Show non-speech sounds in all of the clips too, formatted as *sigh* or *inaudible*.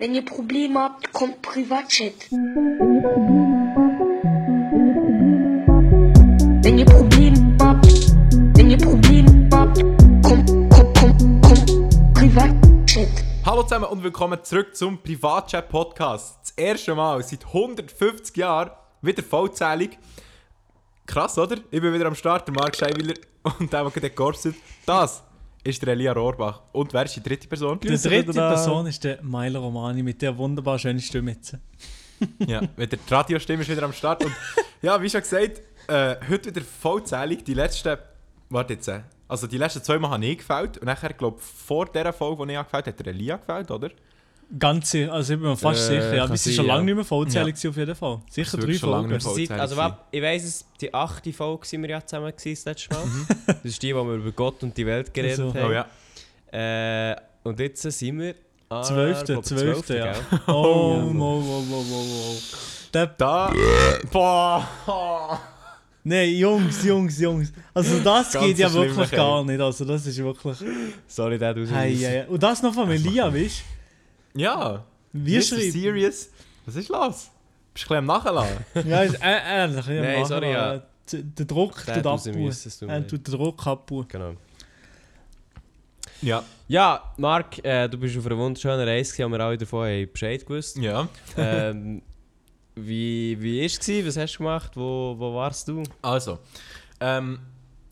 Wenn ihr Probleme habt, kommt Privatchat. Wenn ihr Probleme habt, wenn ihr Probleme habt, kommt, kommt, kommt, kommt Privatchat. Hallo zusammen und willkommen zurück zum Privatchat-Podcast. Das erste Mal seit 150 Jahren wieder vollzählig. Krass, oder? Ich bin wieder am Start, der Marc Scheiwiller *laughs* und der, der gegorstet. Das ist der Elia Rohrbach. Und wer ist die dritte Person? Die dritte Person ist der Milo Romani mit der wunderbar schönen Stimme ja, mit der Radiostimme ist wieder am Start. Und *laughs* ja, wie schon gesagt, äh, heute wieder vollzählig. Die letzten, warte jetzt, äh, also die letzten zwei Mal habe ich gefällt. Und nachher, glaube ich, vor dieser Folge, die ich gefällt hat der Elia gefällt, oder? Ganz sicher, also ich bin mir fast Äh, sicher. Ja, sind sein, schon ja. lange nicht mehr vollzählig Ja. auf jeden Fall. Sicher drei ist schon lange Folgen. also, ich weiss es, die achte Folge sind wir ja zusammen gewesen, das letzte Mal. Mhm. das ist die, wo wir über Gott und die Welt geredet Also. haben. Oh ja. Äh, und jetzt sind wir Zwölfte, glaub, zwölfte, ja. gell? *laughs* Oh, wow, wow, wow, wow, wow. Der, Da. Boah. nein, Jungs, Jungs, Jungs. Also das geht ja wirklich gar nicht. Also das ist wirklich... Sorry, der du Hey, hey. Und das noch von Elia, weißt du? Wie Mr. schreibt... Serious. Was ist los? Bist du ein bisschen am Nachladen? *laughs* Ja, ist äh, ähnlich. ja, Nein, sorry, wir, ja. äh, Der Druck tut abbauen. Er tut den Druck abbauen. Genau. ja. Ja, Marc, äh, du bist auf einer wunderschönen Reise gewesen, und wir alle davon haben Bescheid gewusst. Ja. ähm, wie wie war es? gewesen? Was hast du gemacht? Wo, wo warst du? Also. Ähm,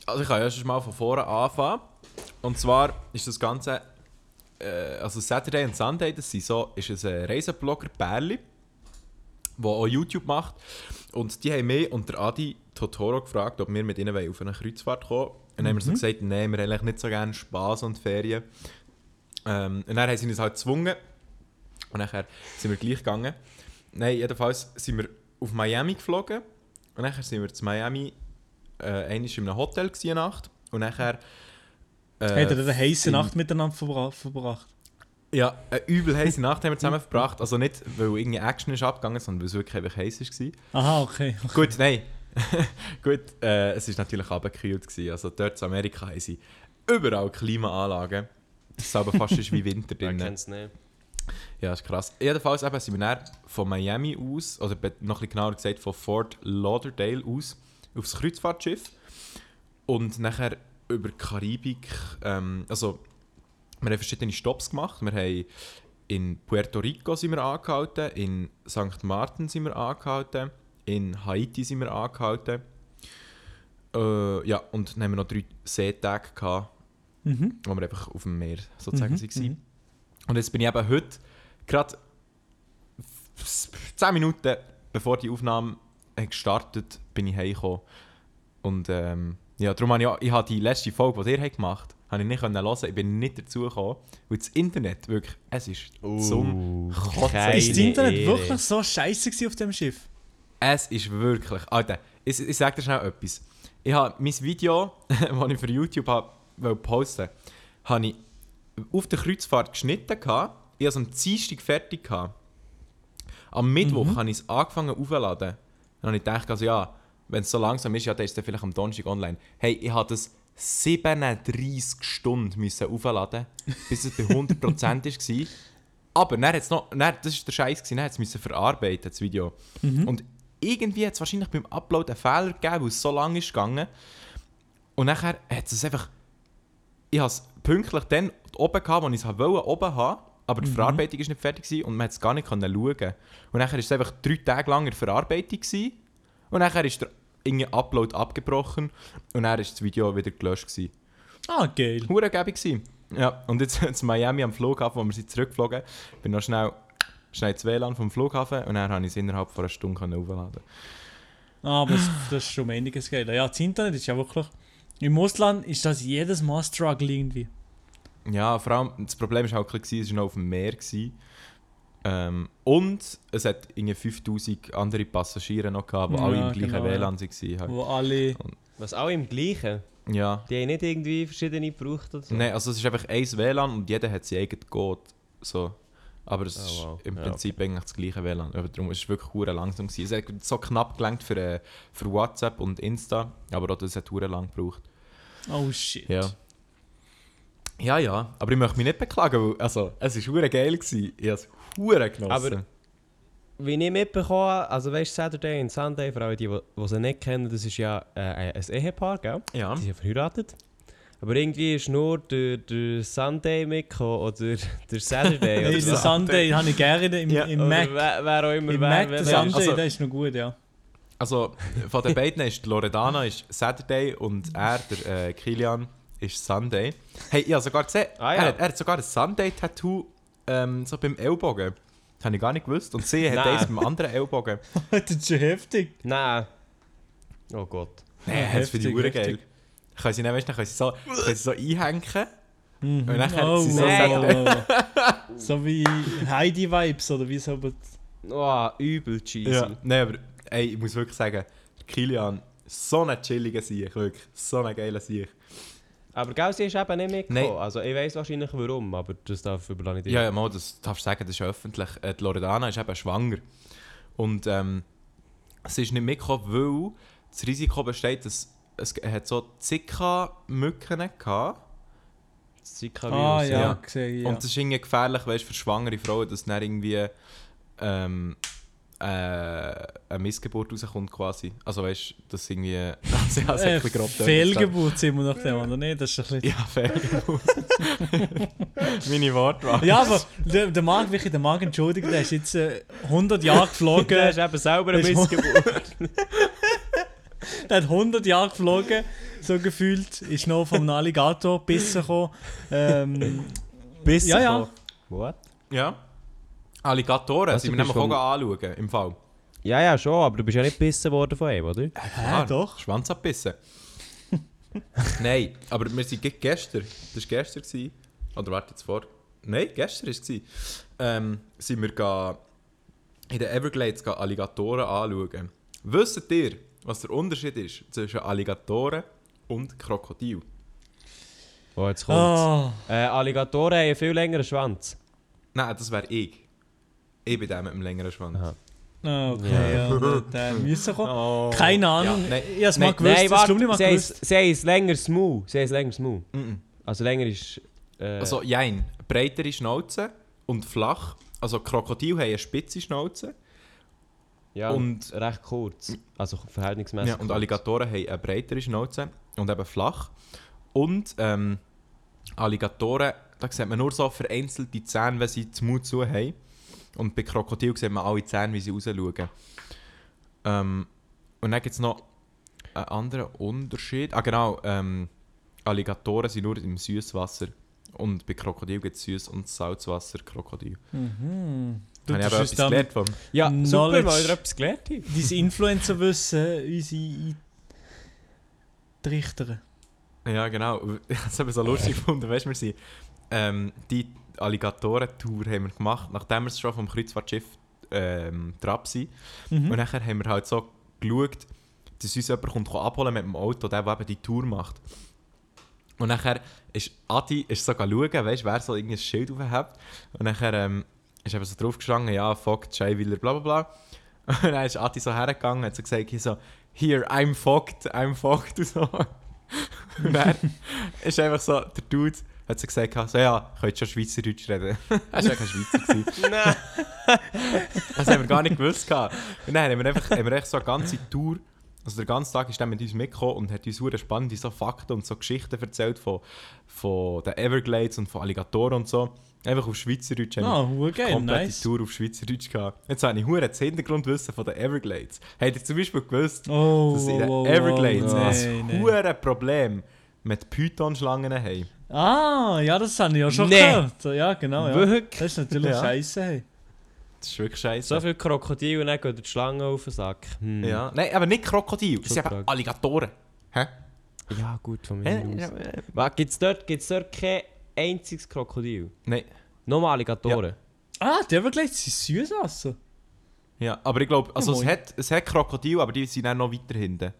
also ich kann erst mal von vorne anfangen. Und zwar ist das Ganze. Äh, also Saturday und Sunday, das sind so, ist ein Reiseblogger Bärli, der auch YouTube macht. Und die haben mich und der Adi Totoro gefragt, ob wir mit ihnen wollen auf eine Kreuzfahrt kommen Und dann haben wir so gesagt, nein, wir haben eigentlich nicht so gerne Spaß und Ferien. Ähm, und dann haben sie uns halt gezwungen. Und nachher sind wir gleich gegangen. Nein, jedenfalls sind wir auf Miami geflogen. Und nachher sind wir zu Miami äh, in einem Hotel gewesen, Nacht. Und nachher... Äh, Hat er eine heiße Nacht miteinander verbra verbracht? Ja, eine übel heiße Nacht haben wir zusammen verbracht. Also nicht, weil irgendwie Action ist abgegangen, sondern weil es wirklich einfach heiß war. Aha, okay. Gut, nein. *laughs* Gut, äh, es war natürlich abgekühlt. gewesen. Also dort in Amerika haben sie überall Klimaanlagen. Das ist aber fast ist wie Winter drin. es nicht? Ja, ist krass. Jedenfalls eben sind wir dann von Miami aus, oder noch ein bisschen genauer gesagt von Fort Lauderdale aus, aufs Kreuzfahrtschiff. Und nachher über die Karibik, ähm, also wir haben verschiedene Stops gemacht. Wir haben in Puerto Rico sind wir angehalten, in St. Martin sind wir angehalten, in Haiti sind wir angehalten. Äh, ja, und dann haben wir noch drei Seetage gehabt, Mhm. wo wir einfach auf dem Meer sozusagen Mhm, waren. mhm. Und jetzt bin ich eben heute, gerade 10 Minuten bevor die Aufnahme gestartet bin ich heimgekommen. Und ähm, ja, darum habe ich, auch- ich habe die letzte Folge, die ihr habt gemacht habe ich nicht können hören. Ich bin nicht dazu gekommen, weil das Internet wirklich, es ist zum Kotzen. Ist das Internet Ehre. wirklich so scheiße gewesen auf dem Schiff? Es ist wirklich, Alter, ich, ich sage dir schnell etwas. Ich habe mein Video, *laughs* das ich für YouTube habe, wollte posten habe ich auf der Kreuzfahrt geschnitten. gehabt. Ich hatte es am Dienstag fertig. gehabt. Am Mittwoch habe ich es angefangen aufzuladen. Dann habe ich gedacht, also ja, wenn es so langsam ist, ja, dann ist es vielleicht am Donnerstag online. Hey, ich habe das 37 Stunden müssen aufladen, bis es bei 100% war. Aber dann hat's noch, dann, das war der Scheiß, gewesen, dann hat es verarbeiten, das Video. Und irgendwie hat es wahrscheinlich beim Upload einen Fehler gegeben, weil es so lange ist gegangen. Und nachher hat es einfach... Ich habe es pünktlich dann oben gehabt, wo ich es wollte, oben haben, aber die Verarbeitung ist nicht fertig gewesen und man hat es gar nicht können schauen. Und nachher war es einfach drei Tage lang in der Verarbeitung gewesen, und nachher ist der irgendwie Upload abgebrochen und dann ist das Video wieder gelöscht gewesen. Ah, geil. Hure gewesen. Ja, und jetzt *laughs* in Miami am Flughafen, wo wir sind zurückgeflogen, bin noch schnell, schnell ins WLAN vom Flughafen und dann konnte ich es innerhalb von einer Stunde aufladen. Ah, aber das, das ist schon einiges geil. Ja, das Internet ist ja wirklich... Im Ausland ist das jedes Mal Struggle irgendwie. Ja, vor allem, das Problem war halt, es war noch auf dem Meer. Gewesen. Ähm, und es hat irgendwie 5000 andere Passagiere noch gehabt, die Ja, alle im gleichen genau. WLAN waren. Halt. Wo alle... Was auch im Gleichen? Ja. Die haben nicht irgendwie verschiedene gebraucht oder so? Nein, also es ist einfach ein WLAN und jeder hat sein eigenes Code. So. Aber es Oh, ist wow. im Ja, Prinzip eigentlich das gleiche WLAN. Aber darum ist es wirklich hure langsam gewesen. Es hat so knapp gelangt für, äh, für WhatsApp und Insta, aber auch das hat hure lang gebraucht. Oh shit. Ja. Ja, ja, aber ich möchte mich nicht beklagen, weil also, es war hure geil. Gewesen. Ich habe es hure genossen. Aber- Wie ich mitbekommen habe, also weißt du, Saturday und Sunday, für alle, die, die sie nicht kennen, das ist ja äh, ein Ehepaar, gell? ja. Die sind verheiratet. Aber irgendwie ist nur der, der Sunday mitgekommen oder der Saturday. *laughs* Nein, den so. Sunday habe ich gerne im, Ja, im Oder Mac. Wer, wer auch immer Im wer, Mac, wer, der Sunday, also- der ist noch gut, ja. Also, von den beiden ist Loredana ist Saturday und er, der äh, Kilian, ist Sunday. Hey, ich habe sogar gesehen, Ah, ja. er, hat, er hat sogar ein Sunday-Tattoo ähm, so beim Ellbogen. Das habe ich gar nicht gewusst. Und sie hat Nein. eins beim anderen Ellbogen. *laughs* das ist schon heftig. Nein. Oh Gott. Nein, das finde ich Heftig, hure heftig. geil. Können sie, dann, weißt, dann können sie so, können sie so einhängen. Mhm. Und nachher oh, sie so oh, *laughs* so wie Heidi-Vibes oder wie so. aber- Oh, übel cheesy. Ja. Nein, aber ey, ich muss wirklich sagen, Kilian, so ein chilliger Sieg, wirklich. So ein geiler Sieg. Aber gell, sie ist eben nicht mitgekommen. Nein. Also ich weiß wahrscheinlich warum, aber das darf überlasse ich dir. Ja, ja, mal, das darfst du sagen, das ist öffentlich. Äh, die Loredana ist eben schwanger. Und ähm, sie ist nicht mitgekommen, weil das Risiko besteht, dass es hat so Zika-Mücken gehabt. Das Zika-Virus, Ah, ja, ja. gesehen. Ja. Und das ist irgendwie gefährlich, weißt, für schwangere Frauen, dass dann irgendwie ähm, äh, eine Missgeburt rauskommt quasi. Also weißt du, dass irgendwie... Also, ja, äh, ein bisschen grob Fehlgeburt sind wir nach dem, oder nicht? Das ist ein bisschen... Ja, Fehlgeburt. *laughs* Meine Wortwahl. Ja, aber der, der Marc, wirklich, der Marc, entschuldige, der ist jetzt äh, 100 Jahre Der geflogen. ist eben selber eine Das Missgeburt. *laughs* der hat 100 Jahre geflogen, so gefühlt. Ist noch vom Alligator *laughs* bissen gekommen. Ähm, Bis Ja, ja. What? Ja. Alligatoren Also, sind wir nämlich bist auch anschauen, im Fall. Ja, ja, schon, aber du bist ja nicht gebissen worden von ihm, oder? Klar, doch. Schwanz abbissen. *laughs* Nein, aber wir sind ge- gestern, das war gestern, gewesen, oder warte jetzt vor, nein, gestern war es, ähm, sind wir in den Everglades ga Alligatoren anschauen. Wisst ihr, was der Unterschied ist zwischen Alligatoren und Krokodil? Oh, jetzt kommt's. oh, Äh, Alligatoren haben einen viel längeren Schwanz. Nein, das wäre ich. Ich bin der mit dem längeren Schwanz. Aha. okay, ja, der, der müssen kommen. Oh. Keine Ahnung, Ja, nein. ich habe es mal gewusst, Nein, warte, gewusst. haben es länger smooth. Sie haben es länger smooth. Mhm. Also länger ist... Äh, Also, jein, breitere Schnauze und flach. Also, Krokodil haben eine spitze Schnauze. ja, und- und recht kurz. Also verhältnismäßig Ja, und kurz. Alligatoren haben eine breitere Schnauze und eben flach. Und ähm, Alligatoren, da sieht man nur so vereinzelte Zähne, wenn sie den Mund zu haben. Und bei Krokodilen sieht man alle Zähne, wie sie rausschauen. Ähm, und dann gibt es noch einen anderen Unterschied. Ah genau, ähm, Alligatoren sind nur im Süßwasser. Und bei Krokodilen gibt es Süß- und Salzwasser Krokodil. Mhm. Du ich uns etwas dann gelernt von Ja, super, mal wieder etwas gelernt. hier. dein Influencer-Wissen unsere eintrichtern. Ja, genau. Das *laughs* habe ich so lustig gefunden. Weißt du, wir sind ähm, die Alligatoren-Tour haben wir gemacht, nachdem wir schon vom Kreuzfahrtschiff ähm, Trab sind. Mhm. Und nachher haben wir halt so geschaut, dass uns jemand kommt abholen mit dem Auto, der, der eben die Tour macht. Und nachher ist Adi ist so schauen, weißt, wer so irgendein Schild aufhebt. Und nachher ähm, ist eben so drauf gestanden, ja, fuck, Scheiwiller, bla bla bla. *laughs* Und dann ist Adi so hergegangen und hat so gesagt, hier so, here, I'm fucked, I'm fucked *laughs* und so. Und dann *laughs* ist einfach so, der Dude hat so gesagt, so, ja, könnt schon Schweizerdeutsch reden. *laughs* er war ja kein Schweizer. *laughs* Nein. Das haben wir gar nicht gewusst. gehabt. Und dann haben wir einfach, haben wir echt so eine ganze Tour, also der ganze Tag ist er mit uns mitgekommen und hat uns super spannende so Fakten und so Geschichten erzählt von, von den Everglades und von Alligatoren und so. Einfach auf Schweizerdeutsch. haben wir Ah, oh, geil, komplette nice. Tour auf Schweizerdeutsch gehabt. Jetzt habe ich hure das Hintergrundwissen von den Everglades. Habt ihr zum Beispiel gewusst, Oh, dass in den oh, Everglades oh, ein nein. hure Problem mit Python-Schlangen haben? Ah, ja, das habe ich ja schon Nee. gehört. Ja, genau. Ja. Wirklich? Das ist natürlich Ja. scheiße. Hey. Das ist wirklich scheiße. So viel Krokodil und dann geht die Schlange auf den Sack. Hm. Ja. Nein, aber nicht Krokodil, es sind eben frag. Alligatoren. Hä? Ja, gut, von mir aus. Gibt es dort, gibt's dort kein einziges Krokodil? Nein. Nur Alligatoren? Ah, die Everglades sind Süßwasser. Ja, aber ich glaube, also Ja, es, hat, es hat Krokodil, aber die sind dann noch weiter hinten.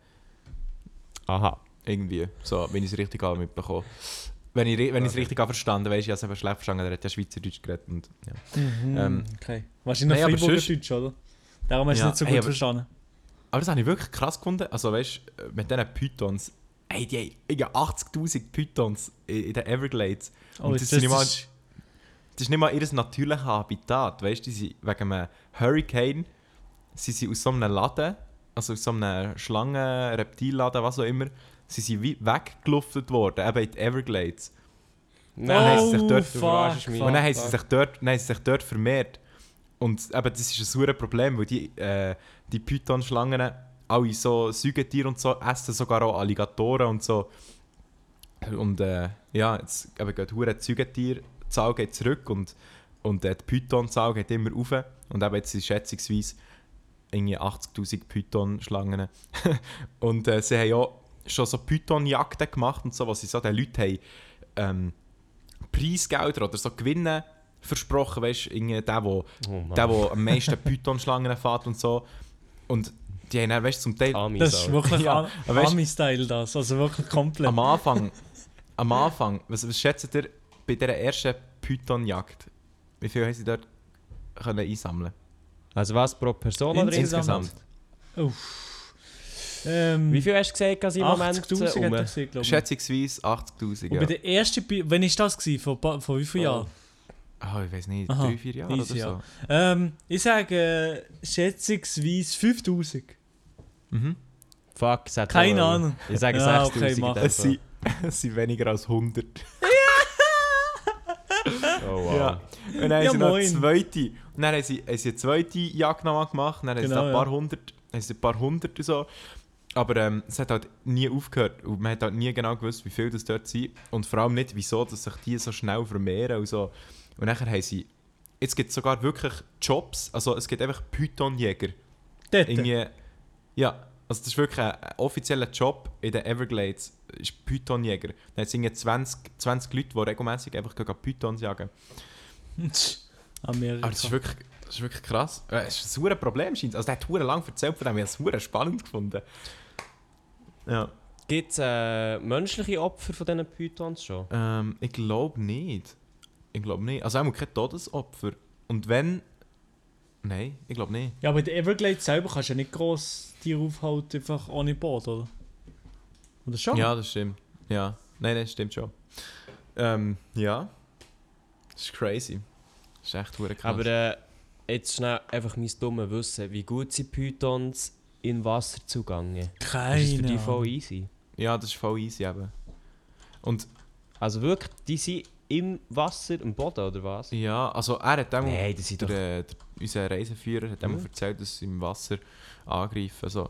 Aha. Irgendwie. So, wenn ich es richtig habe mitbekommen. Wenn ich ri- wenn ich es richtig habe verstanden, weißt du, ich habe es schlecht verstanden, der hat ja Schweizerdeutsch geredet. Und, ja. Ähm, okay. Wahrscheinlich nein, Freiburger Deutsch, oder? Darum hast du Ja, nicht so ey, gut aber- verstanden. Aber das habe ich wirklich krass gefunden. Also weißt du, mit diesen Pythons, Ey, die haben irgendwie 80'000 Pythons in, den Everglades. Oh, Und ist das, das, ist nicht mal, das, ist nicht mal ihr natürliches Habitat. Weißt du, wegen einem Hurricane sie sind aus so einem Laden, also aus so einem Schlangen-, Reptilladen, was auch immer, sie sind wie weggeluftet worden, eben in die Everglades. Nein, dann haben sie sich oh, dort- fuck, fuck. Und dann haben sie sich dort, dann haben sie sich dort vermehrt. Und eben, das ist ein sauer Problem, weil die, äh, die Python-Schlangen alle so Säugetiere und so essen sogar auch Alligatoren und so. Und äh, ja, jetzt eben geht hure die Säugetierzahl geht zurück und, und äh, die Python-Zahl geht immer rauf. Und eben jetzt sind schätzungsweise irgendwie 80'000 Python-Schlangen. *laughs* und äh, sie haben ja schon so Python-Jagden gemacht und so, was sie so den Leuten haben ähm, Preisgelder oder so Gewinne versprochen, weißt du, der, wo, Oh Mann. der, der am meisten *laughs* Python-Schlangen fährt und so. Und die haben dann, weißt du, zum Teil Amis das ist wirklich *laughs* Ja, Ami-Style das. Also wirklich komplett. am Anfang, am Anfang, was, was schätzt ihr bei dieser ersten Python-Jagd? Wie viel haben sie dort können einsammeln Also was pro Person oder Insgesamt. insgesamt? Ähm, Wie viel hast du gesagt, dass im Moment 80'000 äh, hat um? Schätzungsweise 80'000, Und bei ja. der ersten, wann war das? Gewesen? Vor, vor wie vielen Oh. Jahren? Ah, ich weiß nicht, Aha, drei, vier Jahre oder so. ja. Ähm, ich sage äh, schätzungsweise 5000. Mhm. Fuck, es hat Keine Ahnung. Ich sage Ja, 6000 okay, dem Es sind, es *laughs* sind weniger als 100. *laughs* Oh wow. Ja. Und dann haben Ja, sie noch eine zweite. Und dann haben sie, haben sie eine zweite Jagd nochmal gemacht. Dann haben sie Genau, ein paar ja. hundert, haben sie ein paar hundert und so. Aber ähm, es hat halt nie aufgehört. Und man hat halt nie genau gewusst, wie viel das dort sind. Und vor allem nicht, wieso dass sich die so schnell vermehren und so. Und nachher haben sie... Jetzt gibt es sogar wirklich Jobs. Also es gibt einfach Pythonjäger. Dort. Irgendwie... Ja, also das ist wirklich ein, ein offizieller Job in den Everglades. ist Pythonjäger. Hat es irgendwie 20, 20 Leute, die regelmäßig einfach Pythons jagen. *laughs* Amerika. Aber das ist wirklich, das ist wirklich krass. Äh, Es ist ein Problem, scheint Also der hat hure lang erzählt von dem, ich habe es spannend gefunden. Ja. Gibt es äh, menschliche Opfer von diesen Pythons schon? Ähm, ich glaube nicht. Ich glaube nicht. Also einmal kein Todesopfer. Und wenn... Nein, ich glaube nicht. ja, aber der Everglades selber kannst du ja nicht gross Tiere aufhalten, einfach ohne Boot, oder? Oder schon? Ja, das stimmt. Ja. Nein, nein, das stimmt schon. Ähm, ja. Das ist crazy. Das ist echt krass. Aber äh, jetzt schnell einfach mein dummes Wissen. Wie gut sind Pythons in Wasser zugange? Keine Ist das für die voll easy? ja, das ist voll easy eben. Und Also wirklich, die sind im Wasser, im Boden oder was? ja, also er hat auch... Nein, das sind Der, doch... der, unser Reiseführer hat Mhm. erzählt, dass sie im Wasser angreifen. Also,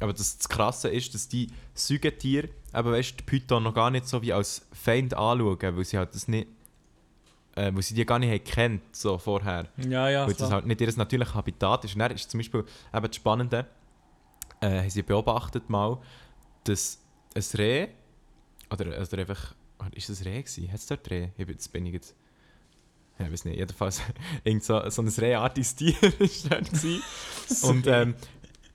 aber das, das Krasse ist, dass die Säugetiere, eben weißt, die Python noch gar nicht so wie als Feind anschauen, weil sie halt das nicht, äh, weil sie die gar nicht haben kennt, so vorher. Ja, ja, weil das klar. halt nicht ihr natürliches Habitat ist. Und dann ist zum Beispiel eben das Spannende, äh, haben sie beobachtet mal, dass ein Reh, oder, oder einfach, ist das Reh gewesen? Hat es dort Reh? Ich bin, jetzt bin ich jetzt, ja, ich weiß nicht, jedenfalls *laughs* irgend so, so ein rehartiges Tier *laughs* ist dort gewesen. *laughs* Und, ähm,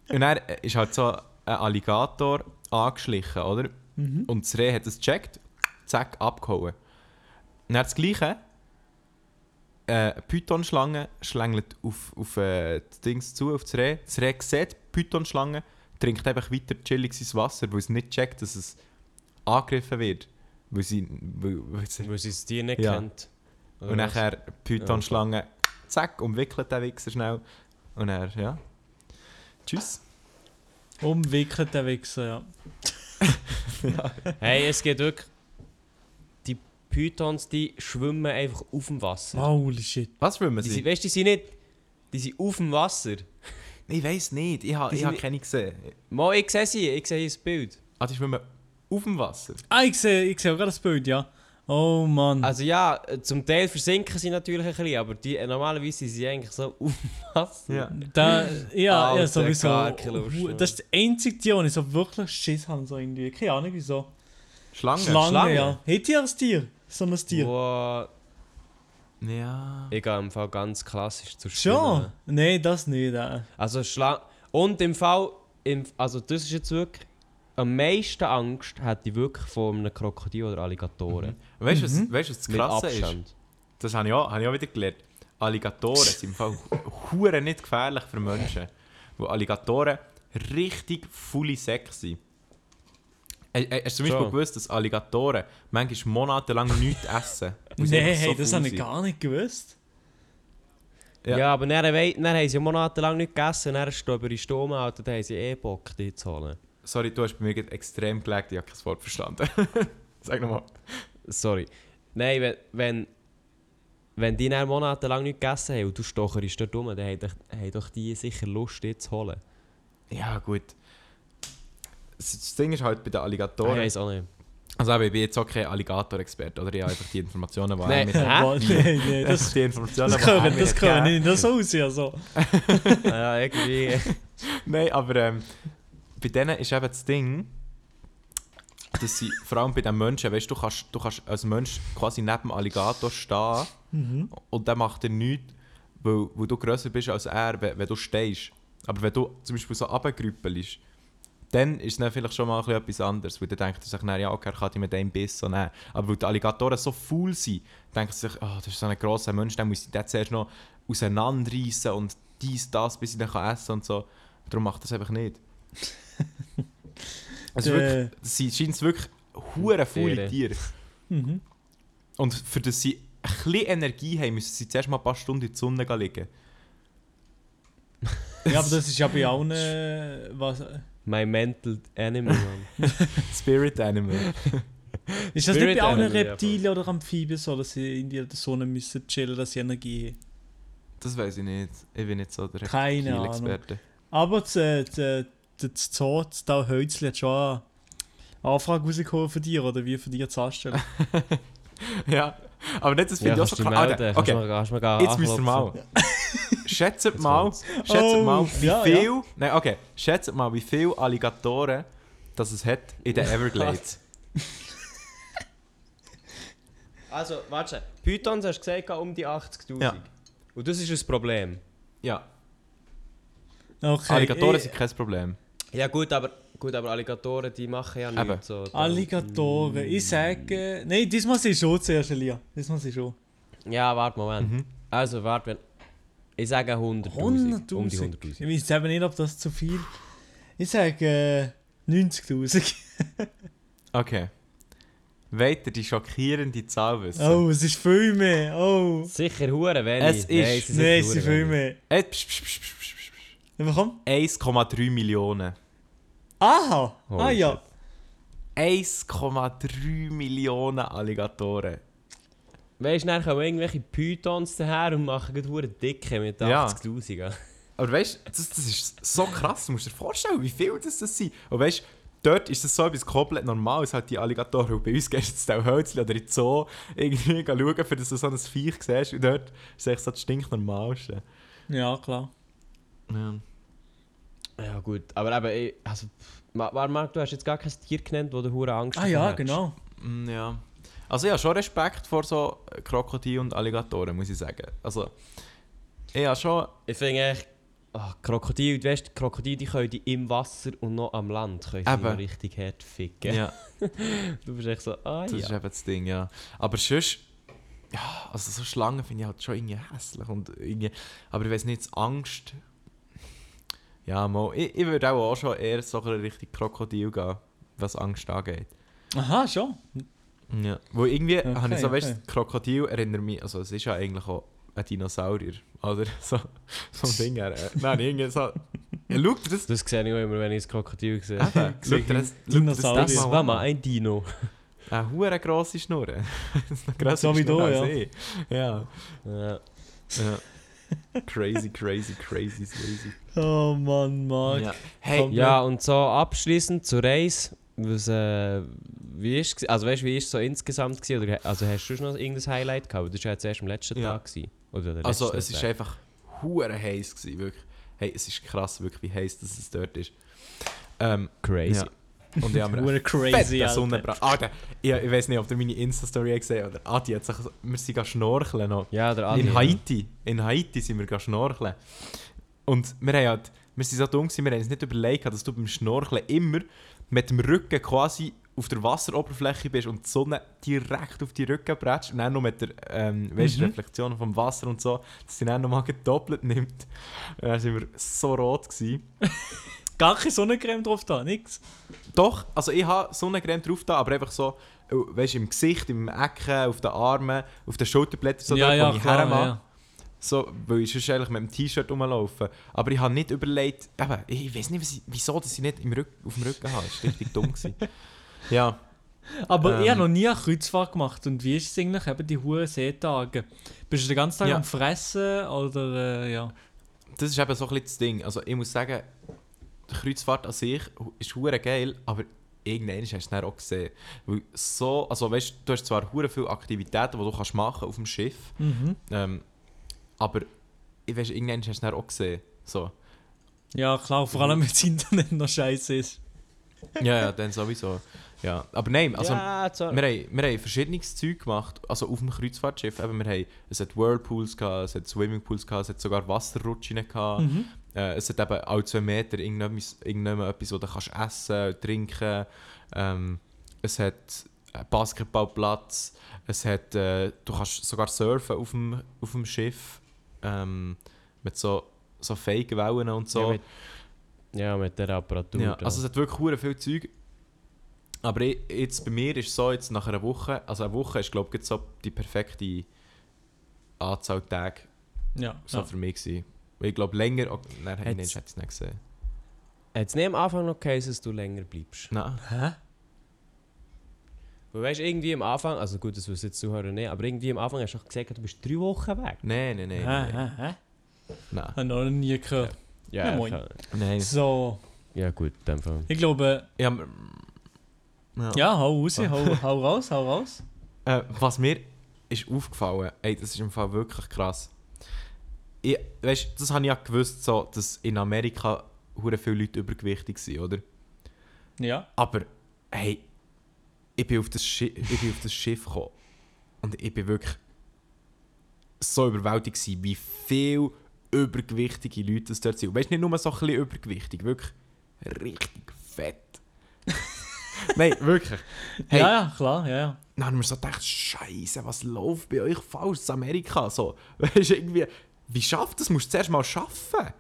und dann ist halt so ein Alligator angeschlichen, oder? Mhm. Und das Reh hat es gecheckt, zack, abgehauen. Und dann das Gleiche, äh, Pythonschlange schlängelt auf, auf äh, das Dings zu, auf das Reh. Das Reh sieht Pythonschlange, trinkt einfach weiter chillig sein Wasser, weil es nicht checkt, dass es angegriffen wird. Weil sie, weil, weil sie, Weil sie das Tier nicht Ja. kennt. Oder und was? nachher die Pythonschlange, zack, umwickelt den Wichser schnell. Und er, ja. Tschüss. Umwickelt der Wichser, ja. *laughs* Hey, es geht wirklich... Die Pythons, die schwimmen einfach auf dem Wasser. Holy shit. Was Die sie? sind, weißt du, die sind nicht... Die sind auf dem Wasser. Ich weiß nicht, ich habe ich ha keine gesehen. Mal, ich sehe sie, ich sehe das Bild. Ah, die schwimmen auf dem Wasser. Ah, ich sehe ich seh auch gerade das Bild, ja. Oh Mann. Also ja, äh, zum Teil versinken sie natürlich ein bisschen, aber die, äh, normalerweise sind sie eigentlich so *laughs* auf dem Wasser. Ja. Da, ja, ja, sowieso. Lust. Das ist das einzige Tier, das ich so wirklich Schiss habe. So irgendwie. Keine Ahnung wieso. Schlange. Schlange, Schlange? ja. Hätte ihr ein Tier? So ein Tier? Wow, Ja. ich gehe im Fall ganz klassisch zur Schon? Schlange. Nein, das nicht. Äh. Also Schlange... Und im Fall... Im, also das ist jetzt wirklich... Am meisten Angst hätte ich wirklich vor einem Krokodil oder Alligatoren. Weißt du, was, Mhm. weißt, du, was das Mit Krasse ist? Das habe ich, auch, habe ich auch wieder gelernt. Alligatoren sind im Fall hure nicht gefährlich für Menschen. Weil Alligatoren richtig fully Sex sind. Hast du zum Beispiel gewusst, dass Alligatoren manchmal monatelang nichts essen? *laughs* Nein, so hey, das habe ich gar nicht gewusst. Ja. Ja, aber dann, dann haben sie monatelang nicht gegessen, dann ist über die Stome, Alter, dann haben sie eh Bock, die zu holen. Sorry, du hast bei mir extrem gelegt, ich habe kein Wort verstanden. *laughs* Sag nochmal. Sorry. Nein, wenn, wenn, wenn die dann monatelang nicht gegessen haben und du stocherst dort rum, dann haben doch, haben doch die sicher Lust, die zu holen. Ja, gut. Das, Ding ist halt bei den Ah, Ich Alligatoren. weiß auch nicht. Also, eben, ich bin jetzt auch kein Alligator-Experte, oder? Ich habe einfach die Informationen, die Nein. er? Warte, Nein, nein, Das die Informationen, das die er können, mir das können nicht so aussehen. *laughs* Also. ja, irgendwie. *laughs* Nein, aber ähm, bei denen ist eben das Ding, dass sie, vor allem bei den Menschen, weißt du, du kannst, du kannst als Mensch quasi neben dem Alligator stehen Mhm. und der macht dir nichts, weil, weil du grösser bist als er, wenn, wenn du stehst. Aber wenn du zum Beispiel so runtergrüppelst, dann ist es dann vielleicht schon mal ein bisschen etwas anderes, weil dann denkt er sich, dann, ja, okay, er kann mit dem Biss so nehmen. Aber weil die Alligatoren so faul sind, denkt er sich, oh, das ist so ein grosser Mensch, dann muss ich den zuerst noch auseinanderreißen und dies, das, bis ich dann kann essen und so. Darum macht er das einfach nicht. *laughs* also wirklich, sie scheint es wirklich hure faule Tiere. Mhm. Und für das sie ein bisschen Energie haben, müssen sie zuerst mal ein paar Stunden in der Sonne gehen liegen. Ja, aber das ist ja bei *laughs* allen. äh, Was, My mental animal. *laughs* Spirit Animal. *laughs* ist das Spirit nicht bei allen Reptilien oder Amphibien so, dass sie in der Sonne müssen chillen, dass sie Energie haben? Das weiß ich nicht. Ich bin nicht so der Keine Ahnung. Aber das, äh, das, Zoo, das da Hölzli hat schon eine Anfrage rausgekommen für dich, oder wie für dich zu anstellen. *laughs* Ja, aber nicht, das finde Ja, ich auch so krass. du Okay, mal jetzt müsst ihr mal. Schätzt mal, schätzt Oh, mal, wie ja, viel. Nein, okay. Schätzt mal, wie viele Alligatoren das es hat in den Everglades. *laughs* Also, warte. Pythons hast du gesagt, um die 80'000. Ja. Und das ist ein Problem. ja, Okay, Alligatoren ich- sind kein Problem. Ja gut, aber, gut, aber Alligatoren, die machen ja Eben. nichts. So, Alligatoren. Ich sage. Nein, diesmal sind schon zuerst, Elia. Diesmal sind schon. Ja, warte, Moment. Mhm. Also, warte, wenn... Ich sage 100'000. 100.000. Um die Ich 100'000. weiß eben nicht, ob das zu viel. Ich sage äh, 90.000. *laughs* Okay. Ihr die schockierende Zahl wissen? Oh, es ist viel mehr. Oh. Sicher hure wenig. Es ist- Nein, es sind viel mehr. Äh, psch, psch, psch, psch, psch, psch. Ja, komm. 1,3 Millionen. Aha! Oh, ah ja. shit. 1,3 Millionen Alligatoren. Weißt du, dann kommen irgendwelche Pythons daher und machen gerade hure dicke mit Ja. 80'000. Ja. Aber weißt du, das, das ist so krass, du musst dir vorstellen, wie viel das, das sind. Und weißt du, dort ist das so etwas komplett Normales, halt die Alligatoren. Und bei uns gehst du jetzt in Hölzli oder in den Zoo irgendwie schauen, für dass du so ein Viech siehst. Und dort ist es so das stinknormalste. Ja, klar. Ja. ja gut, aber eben, ich- also... Warte, Marc, du hast jetzt gar kein Tier genannt, wo du hure Angst Ah davor ja, hast. genau. Mm, ja. Also ich habe schon Respekt vor so Krokodilen und Alligatoren, muss ich sagen. Also, ich habe schon... Ich finde echt... Oh, Krokodil, du weißt, Krokodile die können die im Wasser und noch am Land können Eben. richtig hart ficken. Ja, *laughs* Du bist echt so, ah das ist ja. eben das Ding, ja. Aber sonst... Ja, also so Schlangen finde ich halt schon irgendwie hässlich. Und irgendwie, aber ich weiß nicht, Angst... Ja, mal, ich, ich würde auch, auch schon eher so in Richtung Krokodil gehen, was Angst angeht. Aha, schon. Ja. Wo irgendwie, Okay, habe ich so, weißt okay. Krokodil erinnert mich, also es ist ja eigentlich auch ein Dinosaurier, oder? *laughs* So, so ein *laughs* Ding. Äh, nein, irgendwie so... Ja, schau dir das... Das sehe ich auch immer, wenn ich das Krokodil sehe. Eben, schau dir das, das Dinosaurier. Das mal war mal ein Dino. Eine hure grosse Schnur. *laughs* das ist noch grösser So wie du, ja. Ja. Ja. ja. crazy, crazy, crazy, crazy. Oh Mann, Marc. Ja. Hey, ja, und so abschließend zur Reise. Was, äh, wie ist also weißt, wie ist so insgesamt gewesen? Oder also hast du schon noch irgendein Highlight gehabt? Das war ja jetzt erst am letzten Ja. Tag gewesen. Oder der also letzte es ist Tag. einfach hure heiß gewesen, wirklich. Hey, es ist krass, wirklich, wie heiß dass es dort ist. Ähm, crazy. ja. Und ich habe mir *laughs* crazy. Sonnenbrand. Alter, ich, ich weiß nicht, ob ihr meine Insta-Story gesehen oder Adi hat sich, wir sind schnorcheln noch. Ja, der Adi. in ja. Haiti. In Haiti sind wir schnorcheln. Und wir haben halt, wir sind so dumm gewesen, wir haben uns nicht überlegt, dass du beim Schnorcheln immer mit dem Rücken quasi auf der Wasseroberfläche bist und die Sonne direkt auf die Rücken bretzt und dann noch mit der ähm, weißt, Mhm. Reflexion vom Wasser und so, dass sie dann nochmal gedoppelt nimmt. Dann sind wir so rot gewesen. *laughs* gar keine Sonnencreme drauf da, nix. Doch, also ich habe Sonnencreme drauf da, aber einfach so, äh, weißt du, im Gesicht, im Ecken, auf den Armen, auf den Schulterblättern, so ja, dort, ja, wo ich klar, hermache. ja. So, weil ich sonst eigentlich mit dem T-Shirt rumlaufen. Aber ich habe nicht überlegt, eben, ich weiß nicht, ich, wieso dass ich nicht im Rück, auf dem Rücken habe. Das war richtig dumm. Gewesen. *laughs* Ja, Aber ich Ähm. habe noch nie eine Kreuzfahrt gemacht. Und wie ist es eigentlich, eben die hohen Seetage? Bist du den ganzen Tag Ja. am Fressen oder äh, ja? das ist eben so ein bisschen das Ding. Also ich muss sagen, die Kreuzfahrt an sich ist hure geil, aber irgendwann hast du es auch gesehen. Weil so, also weißt du, du hast zwar hure viele Aktivitäten, die du kannst machen auf dem Schiff, Mhm. ähm, aber ich weiß, irgendwann hast du es auch gesehen. So. Ja, klar, vor allem wenn das Internet noch scheiße ist. Ja, ja, dann sowieso. Ja, aber nein, also ja, wir, haben, wir haben verschiedenes Zeug gemacht, also auf dem Kreuzfahrtschiff. Eben, wir haben, es hat Whirlpools, gehabt, es hat Swimmingpools, gehabt, es hat sogar Wasserrutschen. Gehabt. Mhm. Äh, es hat eben alle zwei Meter irgendetwas, irgendetwas wo du kannst essen, trinken. Ähm, es hat einen Basketballplatz. Es hat, äh, du kannst sogar surfen auf dem, auf dem Schiff. Ähm, mit so, so Fake-Wellen und so. Ja, mit, ja, mit der Apparatur. Ja, also es hat wirklich viel Zeug. Aber ich, jetzt bei mir ist es so, jetzt nach einer Woche, also eine Woche ist glaube ich so die perfekte Anzahl Tage Ja, so ja. für mich gewesen. Weil ich glaube länger, oh, nein, nein, hätte ich es nicht gesehen. Hat es nicht am Anfang noch geheißen, dass du länger bleibst? Nein. Hä? Weil weißt irgendwie am Anfang, also gut, das wissen jetzt die Zuhörer nicht, aber irgendwie am Anfang hast du gesagt, du bist drei Wochen weg. Nein, nein, nein. Hä, nein, hä, hä? nein. Habe noch nie gehört. Ja, moin. ja, nein. So, ja gut, in dem Fall. ich glaube, Ja, ja. ja, hau raus, hau, hau raus, hau raus. Äh, was mir ist aufgefallen, ey, das ist im Fall wirklich krass. Ich, weißt, das habe ich ja gewusst, so, dass in Amerika hure viele Leute übergewichtig sind, oder? Ja. Aber hey, ich bin auf das, Schi ich bin auf das Schiff gekommen und ich bin wirklich so überwältigt gewesen, wie viel übergewichtige Leute es dort sind. Und Weißt nicht nur so ein bisschen übergewichtig, wirklich richtig fett. *laughs* Nein, wirklich. Hey, Ja, ja, klar, ja, ja. dann haben wir so gedacht, Scheiße, was läuft bei euch falsch in Amerika? So, *laughs* weißt du, irgendwie, wie schafft das? Musst du zuerst mal schaffen.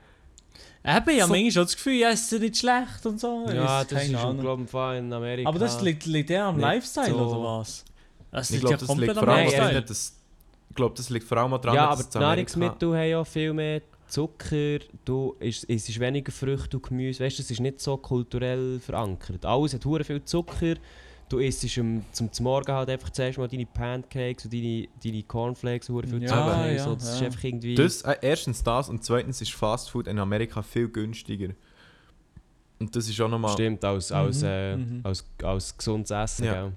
Eben, ich habe So- manchmal schon das Gefühl, ja, es ist nicht schlecht und so. Ja, Ist das keine ist Ahnung. glaube ich Fall in Amerika. Aber das liegt, liegt eher am Lifestyle, so- oder was? Das Ich liegt glaube, ja das komplett liegt am vor allem Nein, daran, Lifestyle. dass, ich glaube, das liegt vor allem daran, ja, dass aber es die Nahrungsmittel haben ja viel mehr Zucker, du, es es ist weniger Früchte und Gemüse, weißt du, es ist nicht so kulturell verankert. Alles hat viel Zucker, du isst um, zum, zum Morgen halt einfach zuerst mal deine Pancakes und deine, deine Cornflakes, hure viel Ja, ja, so, das ist ja. einfach irgendwie... Das, äh, erstens das und zweitens ist Fastfood in Amerika viel günstiger. Und das ist auch nochmal... Stimmt, als, als, Mhm, äh, mhm. als, als gesundes Essen, Ja. gell?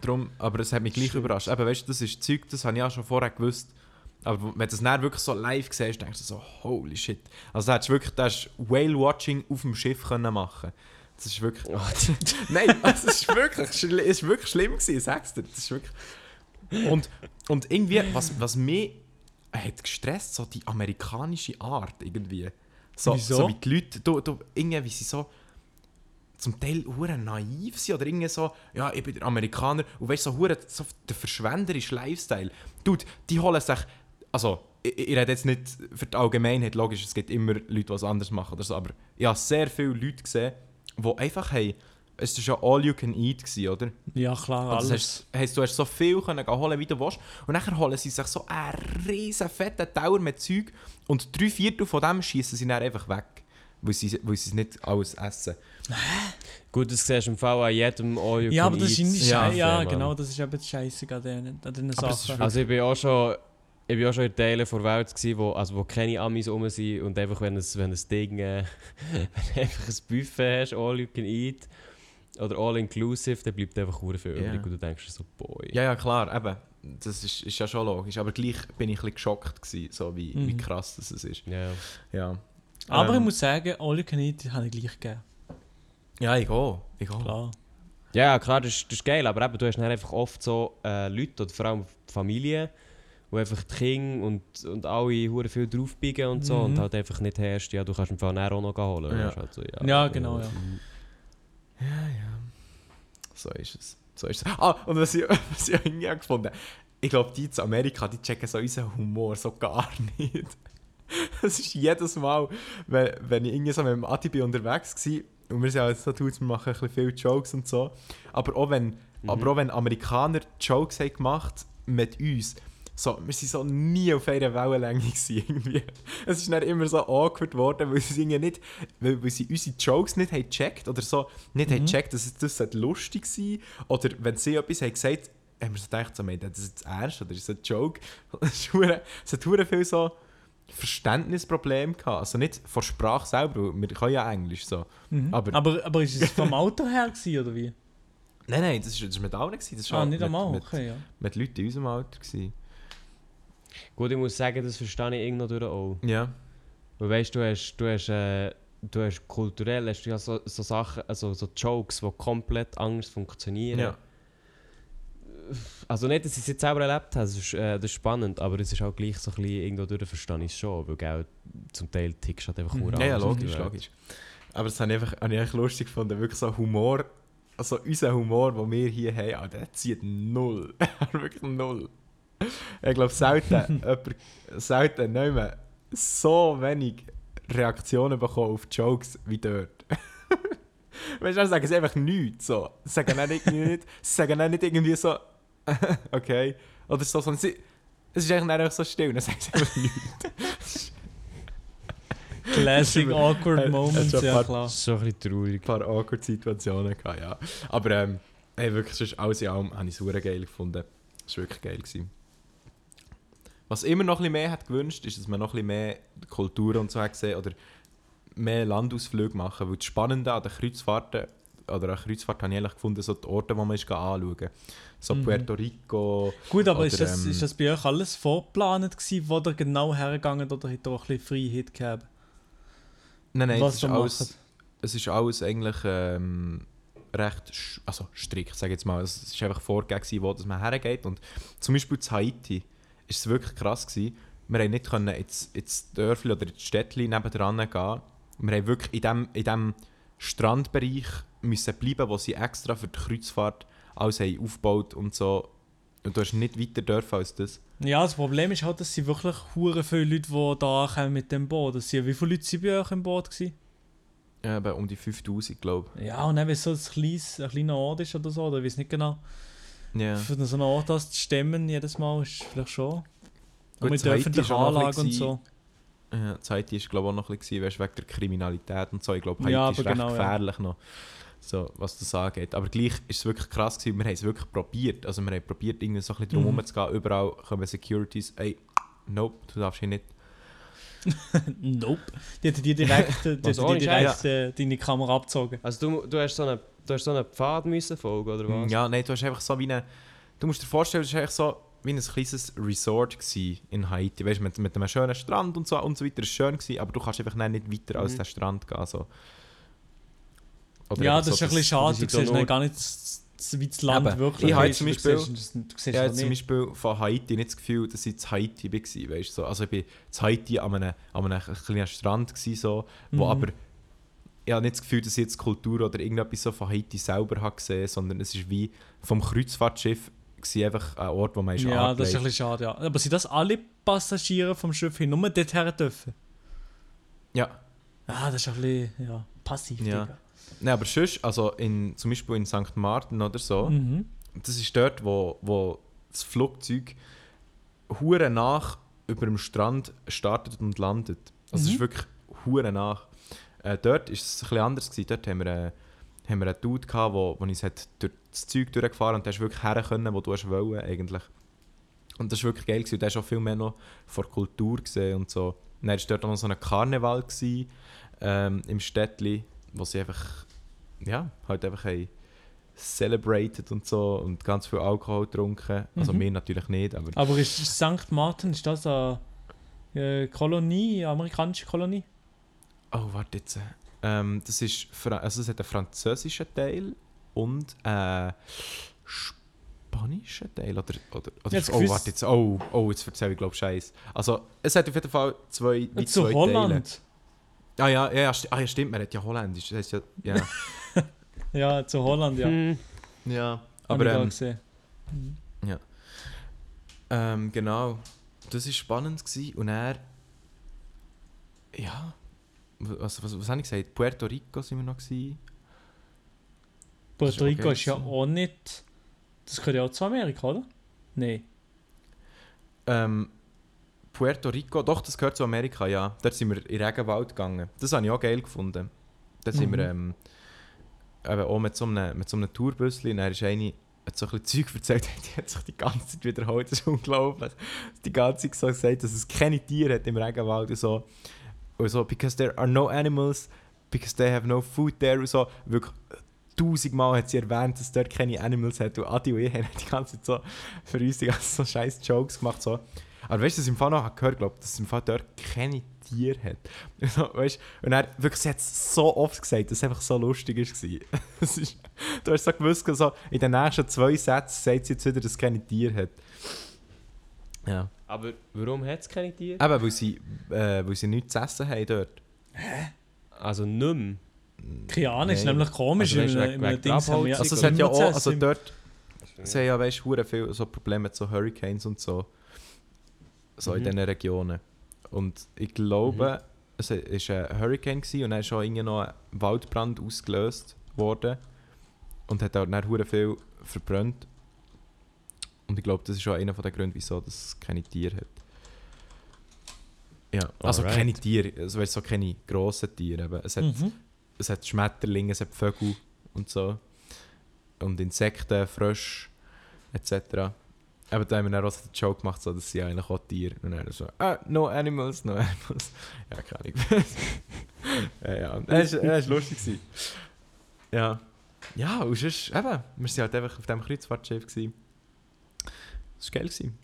Drum, aber es hat mich gleich überrascht. Eben, weißt du, das ist Zeug, das habe ich auch schon vorher gewusst. Aber wenn du das dann wirklich so live siehst, denkst du so, holy shit. Also da hättest du wirklich das Whale-Watching auf dem Schiff können machen Das ist wirklich... *laughs* Nein, also, es ist wirklich, es ist wirklich schlimm gewesen, sagst du. Das ist wirklich... Und, und irgendwie, was, was mich hat gestresst, so die amerikanische Art irgendwie. So, Wieso? so wie die Leute, du, du, irgendwie, wie sie so zum Teil hure naiv sind oder irgendwie so, ja, ich bin der Amerikaner und weißt so hure so der verschwenderische Lifestyle. Dude, die holen sich, also ich, ich rede jetzt nicht für die Allgemeinheit, logisch, es gibt immer Leute, die was anderes machen oder so, aber ich habe sehr viele Leute gesehen, die einfach haben, es war ja all you can eat, gewesen, oder? Ja, klar, Also das alles. heisst, heisst, du hast so viel können holen, wie du willst. Und dann holen sie sich so einen riesen fetten Tower mit Zeug und drei Viertel von dem schießen sie dann einfach weg. Weil sie, weil sie es nicht alles essen. Gut, das siehst du im Fall an jedem All You Ja, Can aber das ist Eat Ja, ja, ja, genau, das ist eben das Scheiße an diesen, an Sachen. Also ich bin auch schon, ich bin auch schon in Teilen der Welt gewesen, wo, also wo keine Amis rum sind und einfach wenn es wenn ein Ding, äh, *laughs* wenn du einfach ein Buffet hast, all you can eat oder all inclusive, dann bleibt einfach hure viel übrig und du denkst so, boy. Ja, ja, klar, eben. Das ist, ist ja schon logisch. Aber gleich bin ich ein bisschen geschockt, gewesen, so wie, wie Mhm. krass das ist. Ja. Ja, Aber ich Ähm, muss sagen, All You Can Eat habe ich gleich gegeben. ja ich auch. Ich auch. Klar. Ja, klar, das, ist- das ist geil, aber eben, du hast dann einfach oft so äh, Leute, oder vor allem Familien, wo einfach die Kinder und, und alle hure viel draufbiegen und so Mhm. und halt einfach nicht herrscht, ja, du kannst im Fall auch noch holen. Ja. Halt so, ja, Ja, genau, ja. So ist es. So ist es. Ah, und was ich, *laughs* was ich irgendwie auch gefunden habe, ich glaube, die zu Amerika, die checken so unseren Humor so gar *laughs* nicht. Es ist jedes Mal, wenn, wenn ich irgendwie so mit dem Adi bin unterwegs war, und wir sind ja jetzt so wir machen ein bisschen viele Jokes und so, aber auch wenn, Mhm. aber auch wenn Amerikaner Jokes haben gemacht mit uns, so, wir waren so nie auf einer Wellenlänge. Gewesen, *laughs* irgendwie. Es ist dann immer so awkward geworden, weil sie, irgendwie nicht, weil, weil sie unsere Jokes nicht haben gecheckt oder so nicht haben gecheckt, dass es das lustig sein Oder wenn sie etwas haben gesagt haben wir so gedacht, so, meint das jetzt ernst oder ist das ein Joke? *laughs* Es ist hat viel so Verständnisprobleme gehabt. Also nicht von Sprache selber, wir können ja Englisch so. Mhm. Aber- aber, aber ist es vom *laughs* Auto her gewesen, oder wie? Nein, nein, das war ist mit allen. Gewesen. Das war Ah, nicht mit, einmal, mit, okay, ja. mit Leuten in unserem Alter. Gewesen. Gut, ich muss sagen, das verstehe ich irgendwo durch auch. Ja. Weil weißt du, hast, du hast, äh, du hast kulturell hast du ja so, so Sachen, also so Jokes, die komplett anders funktionieren. ja. Also nicht, dass ich es jetzt selber erlebt habe, das ist, äh, das ist spannend, aber es ist auch gleich so ein bisschen, irgendwo durch verstehe ich es schon, weil gell, zum Teil tickst du halt einfach Mhm. mhm. Ja, ja, logisch, logisch. Aber das habe ich einfach, habe ich lustig gefunden. Wirklich so Humor, also unser Humor, den wir hier haben, ah, der zieht null. *laughs* Wirklich null. *laughs* Ich glaube, selten, jemand, *laughs* selten niemand so wenig Reaktionen bekommen auf Jokes wie dort. Weißt du, dann sagen sie einfach nichts. So. Sie sagen irgendwie nicht, *laughs* sie sagen dann nicht irgendwie so, okay. Oder so, sondern sie, es ist eigentlich einfach so still, dann sagen sie einfach nichts. Classic awkward Äh, äh, Moments, ja paar- klar. So ein bisschen traurig. ein paar awkward Situationen gehabt, ja. Aber ähm, hey, wirklich, sonst alles in allem habe ich es super geil gefunden. Es war wirklich geil. Gewesen. Was immer noch ein bisschen mehr hat gewünscht, ist, dass man noch ein bisschen mehr Kultur und so hat gesehen oder mehr Landausflüge machen. Weil das Spannende an den Kreuzfahrten, oder an Kreuzfahrt habe ich eigentlich gefunden, so die Orte, die man ist anschauen kann. So Mhm. Puerto Rico. Gut, aber Oder, ist, das, ähm, ist das bei euch alles vorgeplant gewesen, wo ihr genau hergegangen oder hat ihr auch ein bisschen Freiheit gehabt? Nein, nein, Was es ist, alles, es ist alles eigentlich ähm, recht also strikt, sage ich jetzt mal. Es ist einfach vorgegeben, wo dass man hergeht. Und zum Beispiel zu Haiti ist es wirklich krass gewesen. Wir haben nicht können ins, ins Dörfli oder ins Städtli nebendran gehen. Wir haben wirklich in dem, in dem Strandbereich müssen bleiben, wo sie extra für die Kreuzfahrt alles haben aufgebaut und so. Und du hast nicht weiter dürfen als das. Ja, das Problem ist halt, dass sie wirklich hure viele Leute, die da ankommen mit dem Boot. Das sind, wie viele Leute waren bei euch im Boot? Gewesen? Ja, eben um die 5000, glaube Ja, und dann, wenn es so ein, kleines, ein kleiner Ort ist oder so, oder ich weiß nicht genau. Ich. Ja. Für so einen Ort das zu stemmen jedes Mal ist vielleicht schon. Gut, Und mit das der öffentlichen ist auch noch ein Anlage und bisschen so. Ja, die Haiti war glaube ich auch noch ein bisschen, weißt, wegen der Kriminalität und so. Ich glaube, Haiti Ja, ist aber recht genau, ja. gefährlich noch, so, was das angeht. Aber gleich ist es wirklich krass gewesen, wir haben es wirklich probiert. Also wir haben probiert, irgendwie so ein bisschen drum Mhm. herum zu gehen. Überall kommen Securities, ey, nope, du darfst hier nicht. *laughs* Nope. *laughs* Die hätten dir direkt, die ohne direkt äh, deine Kamera abgezogen. Also du, du hast so einen, du hast so einen Pfad müssen folgen, oder was? Ja, nein, du hast einfach so wie eine, du musst dir vorstellen, es war einfach so wie ein kleines Resort in Haiti. Weißt du, mit, mit einem schönen Strand und so, und so weiter. Es war schön, gewesen, aber du kannst einfach nicht weiter als Mhm. den Strand gehen. So. Oder Ja, das ist so ein bisschen schade. Du siehst nur- gar nicht, wie das Land Eben. wirklich Ich habe ist. zum Du Beispiel- siehst Du siehst Ich hatte es zum nicht. Beispiel von Haiti nicht das Gefühl, dass ich zu Haiti war. Weißt, so. Also ich war zu Haiti an einem, an einem kleinen Strand, gewesen, so, wo Mhm. aber ich habe nicht das Gefühl, dass ich jetzt Kultur oder irgendetwas so von Haiti selber habe gesehen sondern es ist wie vom Kreuzfahrtschiff gewesen, einfach ein Ort, wo man ist Ja, das ist ein bisschen schade, ja. Aber sind das alle Passagiere vom Schiff hin nur dort her dürfen? Ja, Ah, das ist ein bisschen ja, passiv, Ja. Digga. Nein, aber sonst, also in, zum Beispiel in St. Martin oder so, Mhm. das ist dort, wo, wo das Flugzeug hure nach über dem Strand startet und landet. Also es Mhm. ist wirklich hure nach. Äh, dort ist es ein bisschen anders gewesen. Dort haben wir, äh, haben wir einen Dude gehabt, wo, wo uns hat durch das Zeug durchgefahren und der ist wirklich her können, wo du hast wollen eigentlich. Und das war wirklich geil gewesen. Der ist auch viel mehr noch von der Kultur gesehen und so. Und dann war dort auch noch so ein Karneval gewesen, ähm, im Städtli, wo sie einfach, ja, halt einfach haben celebrated und so und ganz viel Alkohol getrunken. Also Mhm. mir natürlich nicht, aber Aber ist St. Martin, ist das eine äh, Kolonie, eine amerikanische Kolonie? Oh, warte jetzt. Ähm, das ist, Fra also es hat einen französischen Teil und einen spanischen Teil oder, oder, oder Jetzt oh, warte jetzt. Oh, oh, jetzt erzähle ich glaube Scheiß. Also es hat auf jeden Fall zwei, wie Zu zwei Holland? Teile. Ah ja, ja, ja, ah, ja, stimmt, man hat ja Holländisch. Das heißt ja, ja, *laughs* Ja, zu Holland, ja. Hm. ja. Aber ich ähm, gesehen. ähm, genau, das war spannend gewesen. und er Ja. Was, was, was habe ich gesagt? Puerto Rico sind wir noch gewesen. Puerto Rico okay ist ja auch nicht. Das gehört ja auch zu Amerika, oder? Nein. Ähm, Puerto Rico, doch, das gehört zu Amerika, ja. Dort sind wir in den Regenwald gegangen. Das habe ich auch geil gefunden. Da sind wir Mhm. ähm, eben auch mit so einem, mit so einem Tourbüsschen. Dann ist eine, hat so ein bisschen Zeug erzählt, *laughs* die hat sich die ganze Zeit wiederholt. Das ist unglaublich. Die ganze Zeit so gesagt, dass es keine Tiere hat im Regenwald und so. So, because there are no animals, because they have no food there und so. Wirklich tausendmal hat sie erwähnt, dass dort keine Animals hat. Und Adi und ich haben die ganze Zeit so für uns die ganzen so scheiß Jokes gemacht. So. Aber weißt du, dass ich im Fall noch gehört glaube, dass im Fall dort keine Tiere hat. *laughs* Und, so, weißt, und er wirklich, sie hat es so oft gesagt, dass es einfach so lustig war. *laughs* Du hast so gewusst, so, in den nächsten zwei Sätzen sagt sie jetzt wieder, dass es keine Tiere hat. Ja. Aber warum hat es keine Tiere? Eben, weil sie, äh, weil sie nichts zu essen haben dort. Also nicht mehr. Keine Ahnung, ist Nein. nämlich komisch. Also, weißt du, in in wegen Dings haben wir Also es hat ja auch, also dort, sie haben ja weißt, hure viel so Probleme mit so Hurricanes und so. So in Mhm. diesen Regionen. Und ich glaube, es war ein Hurricane gewesen und dann ist auch irgendwie noch ein Waldbrand ausgelöst worden. Und hat auch dann viel verbrannt. Und ich glaube, das ist auch einer der Gründe, wieso es keine Tiere hat. Ja, also Alright. keine Tiere, also weißt, so keine grossen Tiere. Eben. Es, hat, Mhm. es hat Schmetterlinge, es hat Vögel und so. Und Insekten, Frösche etc. Aber da haben wir dann auch den Joke gemacht, so, dass sie eigentlich auch Tiere. Und dann so, ah, no animals, no animals. *laughs* Ja, keine Ahnung. *laughs* ja, ja. Das war lustig. gewesen. Ja. Ja, und sonst, eben, wir waren halt einfach auf diesem Kreuzfahrtschiff. gewesen. Das war geil. Gewesen.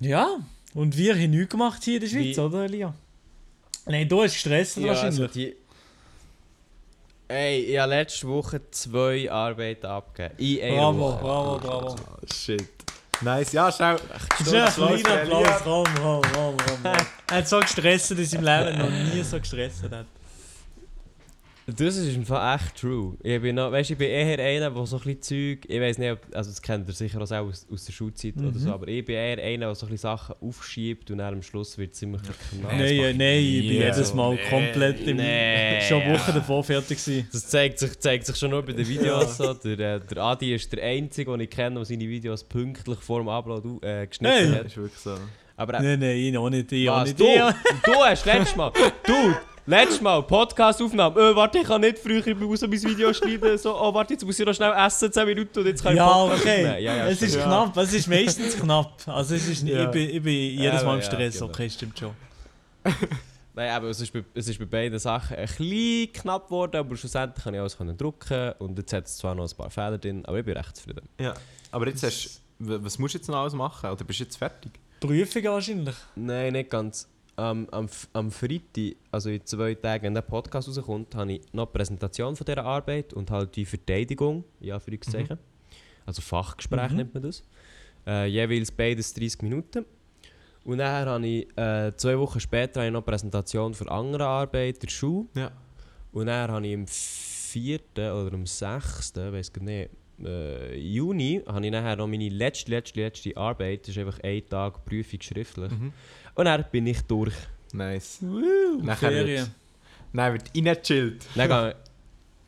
Ja, und wir haben nichts gemacht hier in der Schweiz, Wie- oder Elia? Nein, du hast gestresst Ja, wahrscheinlich. also die... Ey, ich habe letzte Woche zwei Arbeiten abgegeben. In einer bravo, Woche. bravo, bravo. Oh, shit. Nice, ja, schau. Schnell ein Applaus kleiner Applaus, komm, komm, komm. komm. *laughs* Er hat so gestresst in seinem Leben, noch nie so gestresst hat. Das ist im Fall echt true. Ich bin, noch, weißt, ich bin eher einer, der so ein bisschen Zeug, ich weiß nicht, ob, also das kennt ihr sicher auch aus, aus der Schulzeit oder Mhm. so, aber ich bin eher einer, der so ein bisschen Sachen aufschiebt und dann am Schluss wird es ziemlich verknallt. Nein, äh, nein, ich bin jedes Mal Nee, komplett im, nee, schon. Wochen davor fertig gewesen. Das zeigt sich, zeigt sich schon nur bei den Videos so. Der, äh, der Adi ist der Einzige, den ich kenne, der seine Videos pünktlich vor dem Upload äh, geschnitten Hey. Das hat. ist wirklich so. Aber äh, Nein, nein, ich auch nicht, ich auch was, nicht. du, Ich- du hast letztes Mal, *laughs* du, letztes Mal Podcast-Aufnahme, äh, warte, ich kann nicht früher ich muss mein Video schneiden, so, oh warte, jetzt muss ich noch schnell essen, 10 Minuten und jetzt kann ich Ja, Podcast okay. aufnehmen. Ja, ja, es ist stimmt. knapp, es ist meistens knapp. Also es ist Ja. ich, bin, ich bin jedes Ja, Mal im ja, Stress, genau. okay, stimmt schon. *laughs* Nein, aber es ist, bei, es ist bei beiden Sachen ein bisschen knapp geworden, aber schlussendlich kann ich alles können drucken und jetzt hat es zwar noch ein paar Fehler drin, aber ich bin recht zufrieden. Ja, aber jetzt hast w- was musst du jetzt noch alles machen? Oder bist du jetzt fertig? Prüfungen wahrscheinlich. Nein, nicht ganz. Am, am, am Freitag, also in zwei Tagen, wenn der Podcast rauskommt, habe ich noch eine Präsentation von dieser Arbeit und halt die Verteidigung, in Anführungszeichen. Also Fachgespräch Mhm. nennt man das. Äh, jeweils beides 30 Minuten. Und dann habe ich äh, zwei Wochen später habe ich noch eine Präsentation für andere Arbeit der Schule. Ja. Und dann habe ich am 4. oder am 6. weiß gar nicht, Juni, habe ich nachher noch meine letzte, letzte, letzte Arbeit. Das ist einfach ein Tag Prüfung schriftlich. Mhm. Und dann bin ich durch. Nice. Woo, Nachher Ferien. wird, dann wird reingechillt. Dann gehe,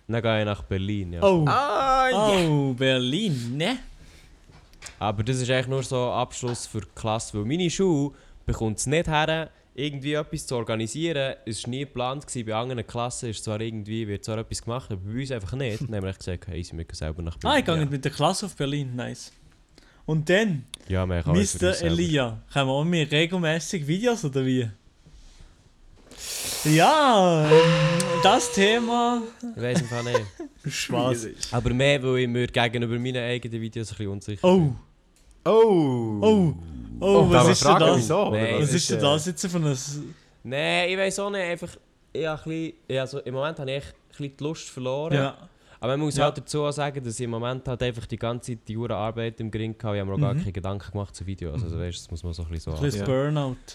dann gehe ich nach Berlin. Ja. Oh, Ah, oh, Berlin, ne? Aber das ist eigentlich nur so ein Abschluss für die Klasse, weil meine Schule bekommt es nicht her, irgendwie etwas zu organisieren. Es war nie geplant, gewesen. bei anderen Klassen ist zwar irgendwie, wird zwar etwas gemacht, aber bei uns einfach nicht. Dann haben wir gesagt, hey, sie müssen selber nach Berlin. Ah, ich gehe ja. mit der Klasse auf Berlin, nice. Und dann, Ja, Mr. Elia, kommen auch mir regelmäßig Videos oder wie? Ja, ähm, das Thema. Ich weiß im Fall nicht. *laughs* Spaß. Aber mehr, weil ich mir gegenüber meinen eigenen Videos ein bisschen unsicher Oh, Oh! oh, oh, Darf was ist denn das? Wieso? Nein. Was ist denn das jetzt für ein. Nein, ich weiß auch nicht. Einfach, ich ein bisschen, ja, also Im Moment habe ich echt ein bisschen die Lust verloren. Ja, Aber man muss Ja. halt dazu sagen, dass ich im Moment halt einfach die ganze Zeit die Jura Arbeit im Gring hatte. Ich habe mir auch gar Mhm. keine Gedanken gemacht zu Videos. Also weißt, das muss man so ein bisschen so ein bisschen Ja. Burnout. *laughs*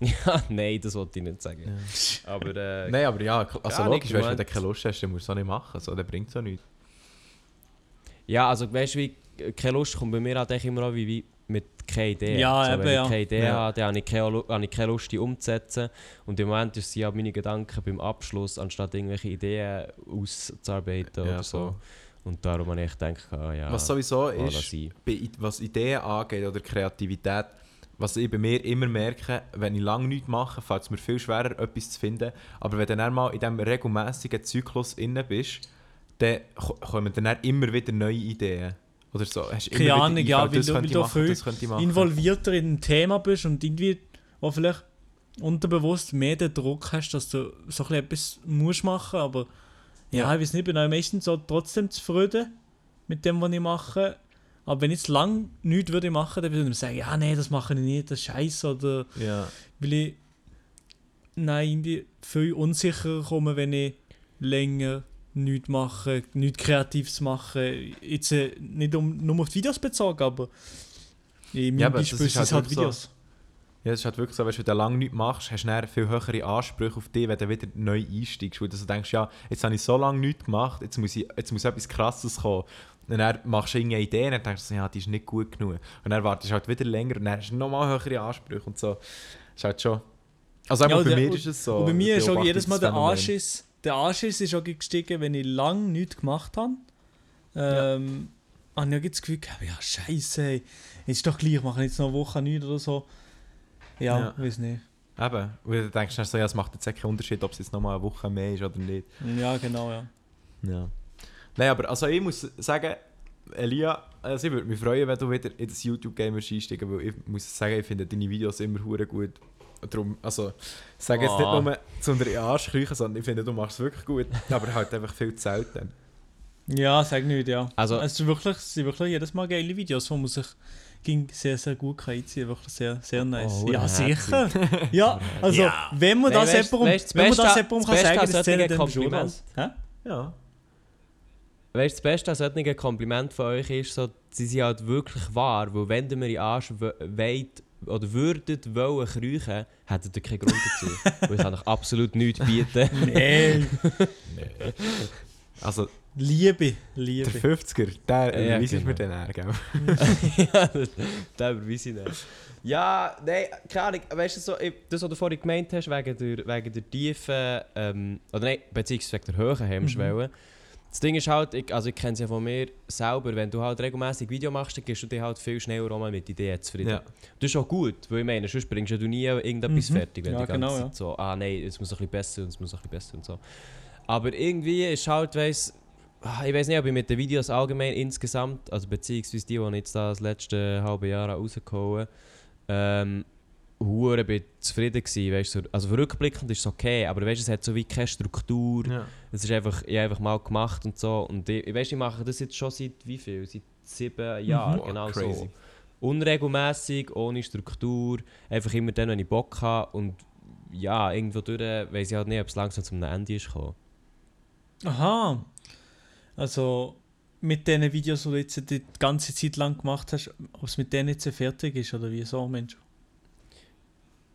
Ja, nein, das wollte ich nicht sagen. Aber äh, Nein, aber ja, also Gar logisch, weißt, wenn du keine Lust hast, dann musst du es auch nicht machen. So, dann bringt es auch nichts. ja, also weißt du, wie keine Lust kommt bei mir halt echt immer auch wie, wie mit keine Idee. Ja, so, eben, wenn ich ja. keine Idee Ja. habe, dann habe ich keine, Lu- habe ich keine Lust, die umzusetzen. Und im Moment ist ja meine Gedanken beim Abschluss, anstatt irgendwelche Ideen auszuarbeiten Ja, oder so. Und darum habe ich gedacht, ah, ja, Was sowieso ist, was Ideen angeht oder Kreativität, was ich bei mir immer merke, wenn ich lange nichts mache, fällt es mir viel schwerer, etwas zu finden. Aber wenn du dann mal in diesem regelmäßigen Zyklus inne bist, dann ko- kommen dann immer wieder neue Ideen. Oder so. Hast Keine immer Ahnung, ja, weil du- weil ich du machen, viel ich involvierter in ein Thema bist und irgendwie auch vielleicht unterbewusst mehr den Druck hast, dass du so ein etwas musst machen, aber ja, Ja. ich weiß nicht, bin auch meistens so trotzdem zufrieden mit dem, was ich mache. Aber wenn ich jetzt lang nichts würde machen, dann würde ich sagen, ja, nee, das mache ich nicht, das ist scheiße oder Ja. weil ich nein, irgendwie viel unsicherer komme, wenn ich länger nichts mache, nichts Kreatives mache. Jetzt äh, nicht um, nur auf die Videos bezogen, aber in meinem Ja, Beispiel sind es halt halt wirklich so. Videos. Ja, es ist halt wirklich so, weißt, wenn du lange nichts machst, hast du dann viel höhere Ansprüche auf dich, wenn du wieder neu einsteigst. Weil du denkst, ja, jetzt habe ich so lange nichts gemacht, jetzt muss, ich, jetzt muss etwas Krasses kommen. Und dann machst du irgendeine Idee und dann denkst du, ja, die ist nicht gut genug. Und dann wartest du halt wieder länger und dann hast du nochmal höhere Ansprüche und so. Das ist halt schon... Also Ja, bei der- mir ist es so. Und bei mir ist auch jedes Mal der. Anschiss, der Anschiss ist auch gestiegen, wenn ich lange nichts gemacht habe. Ähm, habe ich das Gefühl gehabt, ja, scheiße, ey. ist doch gleich, ich mache jetzt noch eine Woche nichts oder so. Ja, Ja. weiß nicht. Eben, weil du denkst so, ja, es macht jetzt keinen Unterschied, ob es jetzt nochmal eine Woche mehr ist oder nicht. Ja, genau, ja. Ja. Nein, aber also ich muss sagen, Elia, also ich würde mich freuen, wenn du wieder in das YouTube-Game einsteigen weil ich muss sagen, ich finde deine Videos immer hure gut. Darum, also, ich sage jetzt Ah. nicht nur zu unter Arsch kriechen, sondern ich finde, du machst es wirklich gut, aber halt einfach viel zu selten. Ja, sag nicht, ja. Also- es, ist wirklich, es sind wirklich jedes Mal geile Videos, wo man sich ging sehr, sehr gut kann einziehen kann. Wirklich sehr, sehr nice. Oh, ja, sicher. ja, *laughs* also, Ja. wenn man das jemandem, weißt, das wenn man das Beste- jemandem das kann Beste sagen, an das zählt dann schon? Ja. Weißt du, das Beste an solchen Kompliment von euch ist, so, sie sind halt wirklich wahr, weil wenn ihr mir in den Arsch we- wollt oder würdet wollen kriechen, hättet ihr keinen Grund dazu. weil ich kann *laughs* euch absolut nichts bieten. Nein. Also, Liebe, der Liebe. 50er, der Ja, überweist genau. mir den eher, gell? ja, das, das überweise ich nicht. Ja, nein, keine Ahnung. Weißt du, so, ich- das, was du vorhin gemeint hast, wegen der, wegen der tiefen, ähm, oder nein, beziehungsweise wegen der höheren Hemmschwelle. Das Ding ist halt, ich, also ich kenne es ja von mir selber, wenn du halt regelmäßig Video machst, dann gehst du dich halt viel schneller auch mal mit Ideen zufrieden. Ja. Das ist auch gut, weil ich meine, sonst bringst ja du nie irgendetwas Mhm. fertig, wenn Ja, du die ganze genau, Zeit ja. so, ah nein, es muss ein bisschen besser und es muss ein bisschen besser und so. Aber irgendwie ist halt, weiss, ah, ich weiß nicht, ob ich mit den Videos allgemein insgesamt, also beziehungsweise die, die ich jetzt da das letzte halbe Jahr habe rausgehauen ähm, hure bin zufrieden gewesen, weißt du. Also rückblickend ist es okay, aber weißt, es hat so wie keine Struktur. Ja. Es ist einfach, ich einfach mal gemacht und so. Und ich, weißt, ich mache das jetzt schon seit wie viel? Seit sieben Jahren, Boah, genau crazy. so. Unregelmäßig, ohne Struktur, einfach immer dann, wenn ich Bock habe. Und ja, irgendwo durch weiß ich halt nicht, ob es langsam zum Ende ist gekommen. Aha. Also, mit diesen Videos, die du jetzt die ganze Zeit lang gemacht hast, ob es mit denen jetzt fertig ist oder wie so, Mensch.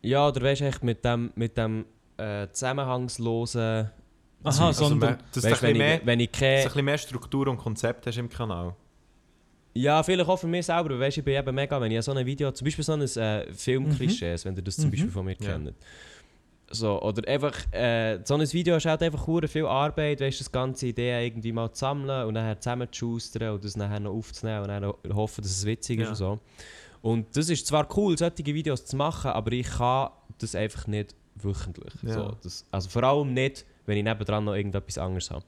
Ja, oder weißt du, echt mit dem, mit dem äh, zusammenhangslosen. Aha, Also, sondern. mehr- dass du Weißt, ein wenn, bisschen mehr, ich, wenn ich dass du ein keine. bisschen mehr Struktur und Konzept hast im Kanal. Ja, vielleicht auch für mich selber. weil Weißt, ich bin eben mega, wenn ich so ein Video, zum Beispiel so ein äh, Filmklischee, wenn ihr das zum Mhm. Beispiel von mir Ja. kennt. So, oder einfach, äh, so ein Video ist halt einfach viel Arbeit, weißt, das ganze Idee irgendwie mal zu sammeln und nachher zusammenzuschustern und das nachher noch aufzunehmen und dann noch hoffen, dass es witzig ist Ja. und so. Und das ist zwar cool, solche Videos zu machen, aber ich kann das einfach nicht wöchentlich. Ja. So, das, also vor allem nicht, wenn ich nebendran noch irgendetwas anderes habe.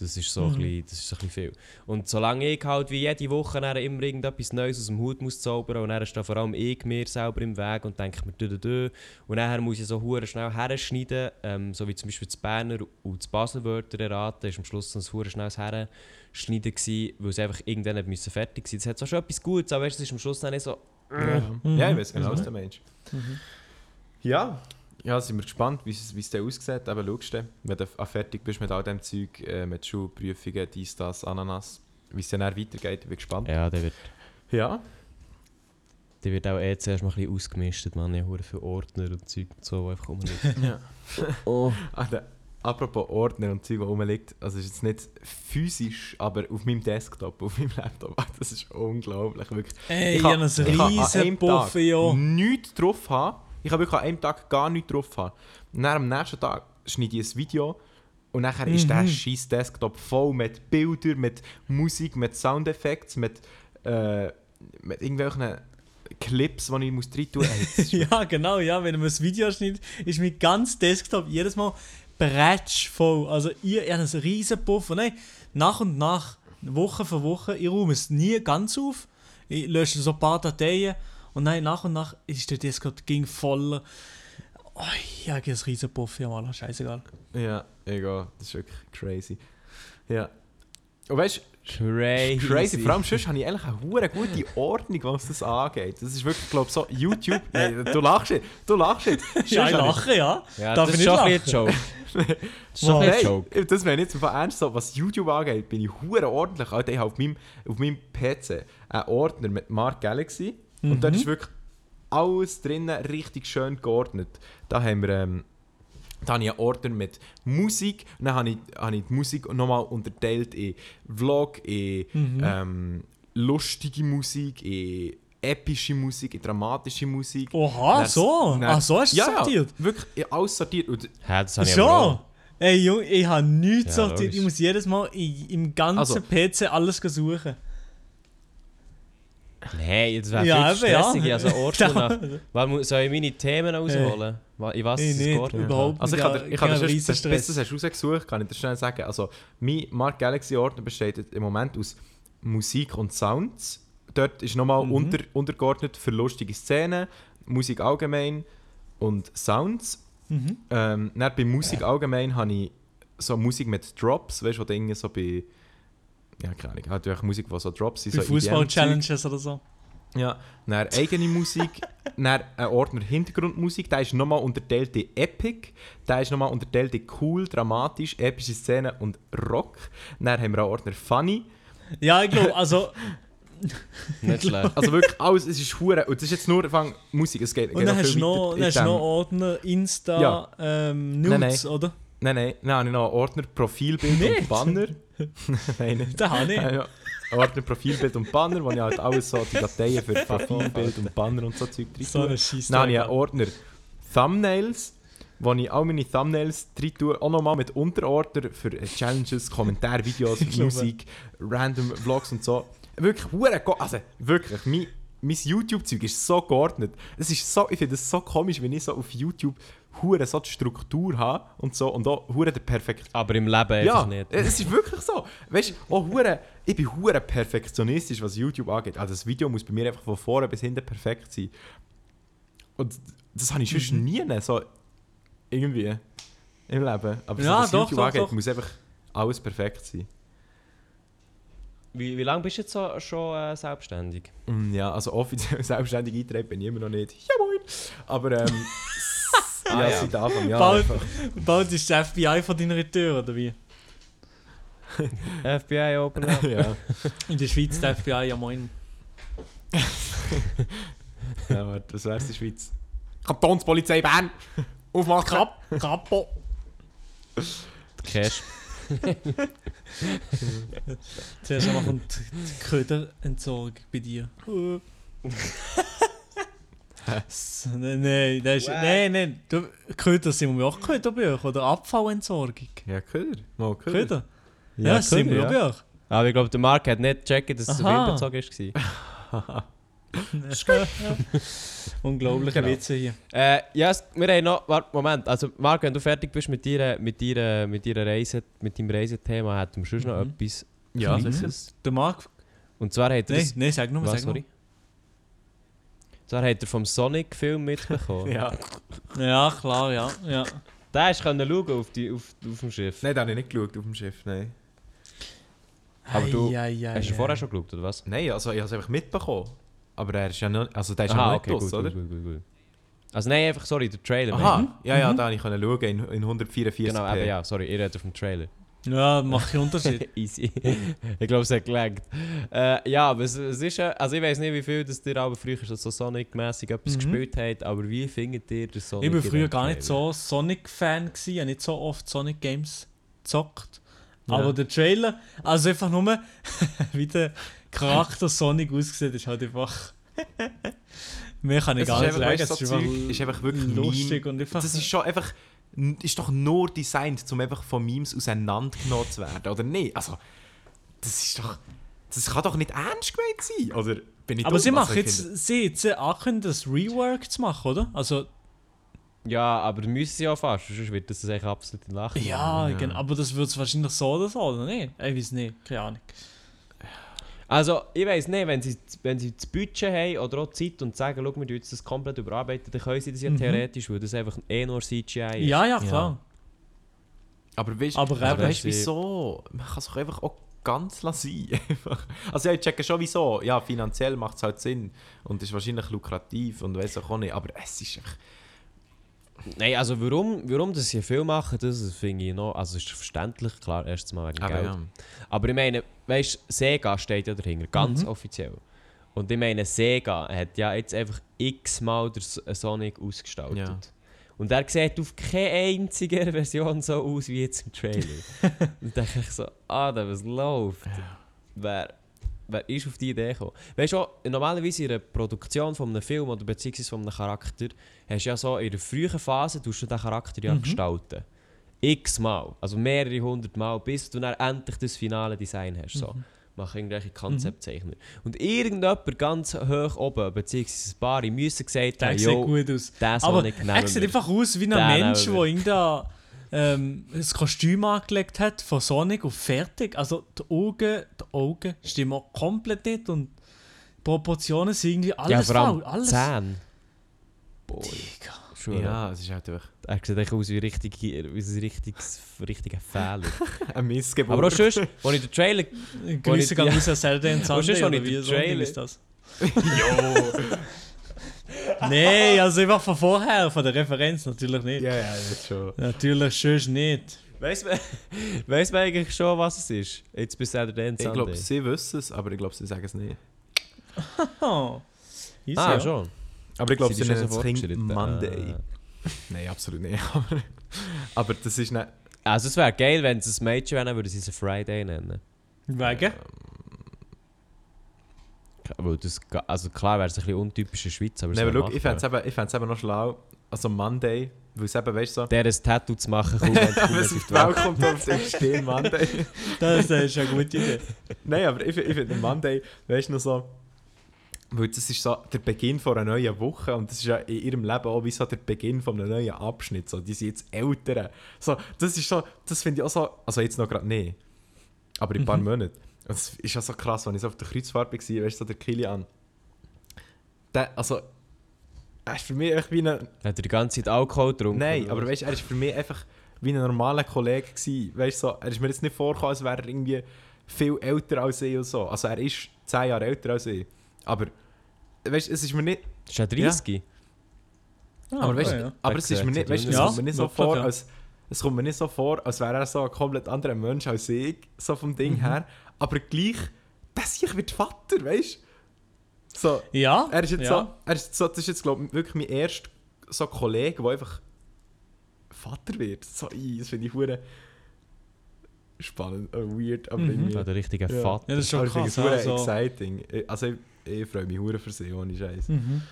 Das ist, so ein Mhm. bisschen, das ist so ein bisschen viel. Und solange ich halt wie jede Woche dann immer irgendetwas Neues aus dem Hut muss zaubern und dann steht vor allem ich mir selber im Weg und denke mir dö, dö, dö. und nachher muss ich so hure schnell herschneiden, ähm, so wie zum Beispiel zu Berner und zu Basel Wörter erraten, ist am Schluss so ein hure schnelles Herschneiden gewesen, weil es einfach irgendwann müssen fertig sein. Das hat zwar schon etwas Gutes, aber es ist am Schluss dann nicht so... Ja, Mhm. ja ich weiß genau, was Mhm. du meinst. Mhm. Ja, ja, sind wir gespannt, wie es dann aussieht. Eben, schaust du, wenn du fertig bist mit all dem Zeug, äh, mit Schulprüfungen, dies, das, Ananas, wie es dann, weitergeht, ich bin gespannt. Ja, der wird, Ja, der wird auch eh zuerst mal ein bisschen ausgemistet, man. Ich habe viele Ordner und Zeug und so, die einfach rumliegen. *laughs* ja. *laughs* oh. *laughs* Der, apropos Ordner und Zeug, die rumliegt, also es ist jetzt nicht physisch, aber auf meinem Desktop, auf meinem Laptop, das ist unglaublich, wirklich. Ey, ich habe einen ich riesen Tag ja. nichts drauf haben. Ich habe wirklich an einem Tag gar nichts drauf haben. Und dann am nächsten Tag schneide ich ein Video und nachher ist der Mhm. scheiß Desktop voll mit Bildern, mit Musik, mit Soundeffekten, mit, äh, mit irgendwelchen Clips, die ich muss rein tun muss. *laughs* Ja, genau, ja. Wenn man ein Video schneidet, ist mein ganz Desktop jedes Mal bretsch voll. Also, ihr habt einen riesen Puff. Und nein, nach und nach, Woche für Woche, ich räume es nie ganz auf. Ich lösche so ein paar Dateien. Und nein, nach und nach ist der Desktop ging voller. Oh, ich habe einen riesen Puff, ja, mal, scheißegal. Ja, egal, das ist wirklich crazy. Ja. Und weißt Crazy. du, crazy, vor allem sonst habe ich eigentlich eine hure gute Ordnung, was das angeht. Das ist wirklich, glaube ich, so YouTube. Nein, du lachst nicht, du lachst nicht. *laughs* Ja, ich lache, ja. Ja, Darf das ich ist nicht schon ein Joke. *laughs* Das ist schon Wow. ein Joke. das wäre jetzt einfach ernst so, was YouTube angeht, bin ich hure ordentlich. Alter, ich habe auf meinem, auf meinem PC einen Ordner mit Mark Galaxy und dort Mhm. ist wirklich alles drinnen richtig schön geordnet. Da haben wir ähm, da habe ich einen Ordner mit Musik und dann habe ich, habe ich die Musik nochmal unterteilt in Vlog, in Mhm. ähm, lustige Musik, in epische Musik, in dramatische Musik. Oha, Dann- so. dann- Ah, so hast du es ja, sortiert. Ja, wirklich ja, alles sortiert. Und Hä, das habe ich auch. Ey, Junge, ich habe nichts Ja, sortiert. Ich logisch. muss jedes Mal im ganzen Also- PC alles suchen. Nein, jetzt wäre Ja, viel stressig. Ja. Also. Ja. *laughs* Wann mu- soll ich meine Themen rausholen? Wa- In was Ey, ist das nicht, geordnet? überhaupt Also ich dir- ich ich kann habe dir einen sonst, bis, das hast rausgesucht, kann ich dir schnell sagen. Also mein Mark Galaxy Ordner besteht im Moment aus Musik und Sounds. Dort ist nochmal Mhm. unter, untergeordnet für lustige Szenen, Musik allgemein und Sounds. Mhm. Ähm, dann bei Musik allgemein habe ich so Musik mit Drops, weißt du, wo Dinge so bei... Ja, keine Ahnung, halt einfach Musik, die so Drops sind. Bei so. Fußball-Challenges oder so. Ja, dann eigene Musik, *laughs* dann ein Ordner Hintergrundmusik, der ist nochmal unterteilt in Epic, der ist nochmal unterteilt in cool, dramatisch, epische Szenen und Rock. Dann haben wir einen Ordner Funny. Ja, ich glaube, also. *laughs* Nicht schlecht. Also wirklich alles, es ist hure und das ist jetzt nur Fang Musik, es geht, Und geht dann noch hast du viel noch, dann hast noch Ordner Insta, Ja. ähm, Nein, Nudes, oder? Nein, nein, dann habe ich noch einen Ordner Profilbild Nicht? und Banner. *laughs* nein, nicht. Den habe ich. Ja, ja. Ordner Profilbild und Banner, wo ich halt alles so die Dateien für *laughs* Profilbild und Banner und so Zeug drin So tue. ein Scheiß. Dann habe ich einen Ordner Thumbnails, wo ich all meine Thumbnails drin tue. Auch nochmal mit Unterordner für äh, Challenges, Kommentarvideos, *laughs* Ich. Musik, random Vlogs und so. Wirklich, hure also wirklich, mein, mein YouTube-Zeug ist so geordnet. Es ist so, ich finde es so komisch, wenn ich so auf YouTube hure so die Struktur habe und so und auch hure der perfekt Aber im Leben ja, nicht. es ist wirklich so. Weißt du, hure, ich bin hure perfektionistisch, was YouTube angeht. Also das Video muss bei mir einfach von vorne bis hinten perfekt sein. Und das habe ich sonst Mhm. nie so irgendwie im Leben. Aber so, Ja, was doch, YouTube doch, angeht, doch. muss einfach alles perfekt sein. Wie, wie lange bist du jetzt so, schon äh, selbstständig? Mm, Ja, also offiziell *laughs* selbstständig eingetragen bin ich immer noch nicht. Ja moin! Aber ähm, *laughs* Ah, ja, ja. seit Anfang ja. Bald, einfach. bald ist das FBI von deiner Tür, oder wie? *laughs* FBI Open Up. ja. In der Schweiz der FBI, ja moin. ja, warte, das wär's in der Schweiz. Kantonspolizei Bern! Aufmachen! Kap, Kapo. Cash. *laughs* Zuerst einmal kommt die Köderentsorgung bei dir. S- Nein, nein, das ist, nein, nein. Du, Köder sind wir auch Köderbücher oder Abfallentsorgung. Ja, Köder. Mal Köder. Köder? Ja, das sind wir auch ja. Bücher. Aber ich glaube, der Mark hat nicht gecheckt, dass es auf ihn bezogen war. *laughs* Unglaubliche Genau. Witze hier. Äh, ja, es- wir haben noch. Warte, Moment. Also, Marc, wenn du fertig bist mit deiner, mit deiner, mit deiner Reise, mit deinem Reisethema, hätten wir schon noch Mhm. etwas. Ja. Der Marc. Und zwar hat er. Nein, nein, sag nur, Was, sag nur. sorry? Zwar hat er vom Sonic-Film mitbekommen. *laughs* Ja. Ja, klar, ja. ja. Da hast du können schauen auf, die, auf, auf dem Schiff. Nein, da habe ich nicht geschaut auf dem Schiff, nein. Aber du- Ei, ei, ei, Hast du ei. vorher schon geschaut, oder was? Nein, also ich habe es einfach mitbekommen. Aber er ist ja noch, also der ist ja Aha, noch okay, los, oder? gut, gut, gut, gut. Also nein, einfach, sorry, der Trailer. Aha, ja, ja, Mhm. da habe ich schauen in, in 144 ich. Genau, eben, ja, sorry, ihr redet auf dem Trailer. Ja, macht keinen Unterschied. *laughs* Easy. ich glaube, es hat gelangt. Äh, ja, aber es, es ist, also ich weiß nicht, wie viel dass ihr aber früher schon so Sonic-mäßig etwas Mhm. gespielt habt, aber wie findet ihr den Sonic? ich war früher gar nicht so Sonic-Fan, gewesen, ich habe nicht so oft Sonic-Games gezockt. Ja. Aber der Trailer, also einfach nur, *laughs* wie der Charakter Sonic aussieht, ist halt einfach. *laughs* Mehr kann ich gar nicht sagen. weißt, es so ist einfach ist einfach wirklich lustig und einfach. Das ist schon einfach, ist doch nur designt, um einfach von Memes auseinandergenommen zu werden, oder nicht? Also, das ist doch, das kann doch nicht ernst gemeint sein, oder bin ich aber dumm? sie Also, machen ich jetzt, sie jetzt angekündigt, das Rework zu machen, oder? Also, Ja, aber das müssen sie ja fast, sonst wird das eigentlich absolut in Lachen. ja, ja. Genau, aber das wird es wahrscheinlich so oder so, oder nicht? Ich weiß nicht, keine Ahnung. Also, ich weiß nicht, wenn sie, wenn sie das Budget haben oder auch Zeit und sagen, schau, wir jetzt das komplett überarbeiten, dann können sie das ja Mhm. theoretisch, weil das einfach eh nur CGI ist. Ja, ja, klar. Aber weißt Aber aber weißt, wieso? Man kann es doch einfach auch ganz lassen. *laughs* Einfach. Also ja, ich checke schon wieso. Ja, finanziell macht es halt Sinn und ist wahrscheinlich lukrativ und weiß auch nicht. Aber es ist einfach... Nein, also warum, warum das hier viel machen, das finde ich noch, also ist verständlich, klar, erstens mal wegen Aber Geld. ja. Aber ich meine, weißt du, Sega steht ja dahinter, ganz Mhm. offiziell. Und ich meine, Sega hat ja jetzt einfach x-mal der Sonic ausgestaltet. Ja. Und er sieht auf keine einzige *laughs* Version so aus wie jetzt im Trailer. *laughs* und dann denke ich so, ah, da was läuft. Wer, wer ist auf die Idee gekommen? Weißt du, normalerweise in einer Produktion von einem Film oder beziehungsweise von einem Charakter, hast du ja so in der frühen Phase tust du den Charakter ja Mhm. gestalten. X-mal, also mehrere hundert Mal, bis du dann endlich das finale Design hast. So. Mhm. Machen irgendwelche Konzeptzeichner. Und irgendjemand ganz hoch oben, beziehungsweise ein paar, müssen gesagt haben, sieht jo, gut aus. den Aber er sieht einfach aus wie ein Mensch, der irgendein ähm, das Kostüm angelegt hat von Sonic und fertig. Also die Augen, die Augen stimmen auch komplett nicht und die Proportionen sind irgendwie ja, alles vor allem faul. Alles. Zähne. Boah, Digga. Ja, es ist halt einfach Er sieht echt aus wie, richtig, wie ein richtiges, richtiger Fehler. *laughs* ein Missgeburt. Aber auch sonst, als ich den Trailer... Grüße gehen ja. raus an Saturday and Sunday, wenn oder ich wie den so ein Ding Trailer- ist das? *laughs* *laughs* *laughs* Nein, also einfach von vorher, von der Referenz natürlich nicht. Ja, ja, jetzt schon. Natürlich sonst nicht. Weißt du *laughs* weiss man eigentlich schon, was es ist? Jetzt bis Saturday and Ich Sunday. glaube, sie wissen es, aber ich glaube, sie sagen es nicht. *laughs* Oh. Ah, ja. schon. Aber ich glaube, sie schon nennen so es Kind? Monday. Ah. Nein, absolut nicht. Aber, aber das ist nicht... Also es wäre geil, wenn sie es ein Mädchen wären, würden sie es Friday nennen. Wegen? Weil das, also klar wäre es ein bisschen untypisch in der Schweiz, aber Nein, aber schau, ich fände es eben, ich eben noch schlau. Also Monday, weil es eben, weißt du so... Der ein Tattoo zu machen, kaum *laughs* wenn es auf die Welt kommt, auf den Stehen Monday. *laughs* Das ist eine gute Idee. Nein, aber ich, ich finde Monday, weißt du noch so... Weil das ist so der Beginn von einer neuen Woche und das ist ja in ihrem Leben auch wie so der Beginn von einem neuen Abschnitt. So, die sind jetzt Eltern. So, das ist so, das finde ich auch so, also jetzt noch gerade nicht, aber in ein paar Monaten. Das ist ja so krass, wenn ich so auf der Kreuzfahrt war, weißt du, so der Kilian. Der, also, er ist für mich echt wie ein... Hat er die ganze Zeit Alkohol getrunken? Nein, aber was? weißt du, er ist für mich einfach wie ein normaler Kollege gewesen. Weißt du, so, er ist mir jetzt nicht vorgekommen, als wäre er irgendwie viel älter als ich und so. Also er ist 10 Jahre älter als ich. Aber, weißt du, es ist mir nicht... Ist er 30? Ah, aber weißt, okay, ja. aber es ist mir nicht, weißt, du, es Ja, kommt mir nicht so vor, ja. als... Es kommt mir nicht so vor, als wäre er so ein komplett anderer Mensch als ich, so vom Ding Mhm. her. Aber gleich, das ich wird Vater, weißt du? So, Ja, er ist jetzt ja. so, er ist so, das ist jetzt glaube ich wirklich mein erster so Kollege, der einfach Vater wird. So, das finde ich hure spannend, äh, weird, aber Mhm. irgendwie... Ja, der richtige Ja. Vater. Ja, das ist schon finde krass. hure Also, exciting. Ich- Also ich, ich freue mich hure für sie, ohne Scheiß. mhm.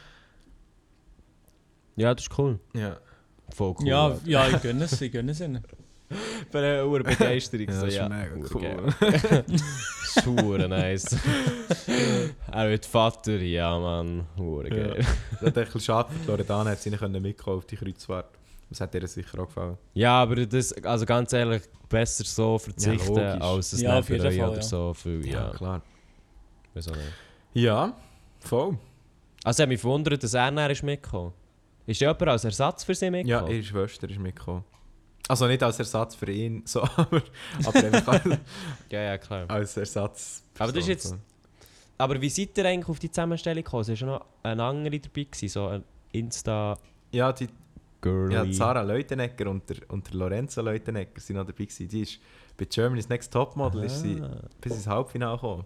Ja, das ist cool. Ja. Voll cool. ja, Alter. ja, ich gönne es, ich gönne es ihnen. *laughs* Ich bin eine hohe Begeisterung. Ja, so, das ist ja, mega cool. Schwure *laughs* nice. *laughs* er wird Vater, ja man. Hure Ja. geil. Das ist ein bisschen schade, Loredana hat sie nicht mitkommen auf die Kreuzfahrt. Das hat ihr sicher auch gefallen. Ja, aber das, also ganz ehrlich, besser so verzichten, logisch. als es Ja, jeden bereuen oder ja. so. Viel, ja, klar. weiß auch nicht. Ja, voll. Also, ich habe mich verwundert, dass er näher ist mitgekommen. Ist jemand als Ersatz für sie Ja, mitgekommen? ihre Schwester ist mitgekommen. Also nicht als Ersatz für ihn, so, *laughs* aber, aber ja, ja, klar. als Ersatz. Aber das ist jetzt- Aber wie seid ihr eigentlich auf die Zusammenstellung gekommen? Es war ja noch eine andere dabei, gewesen, so ein Insta... Ja, die, Girly. Ja, Sarah Leutenegger und der, und der Lorenzo Leutenegger sind noch dabei gewesen. Die ist bei Germany's Next Topmodel ist sie Ah. bis ins Halbfinale gekommen.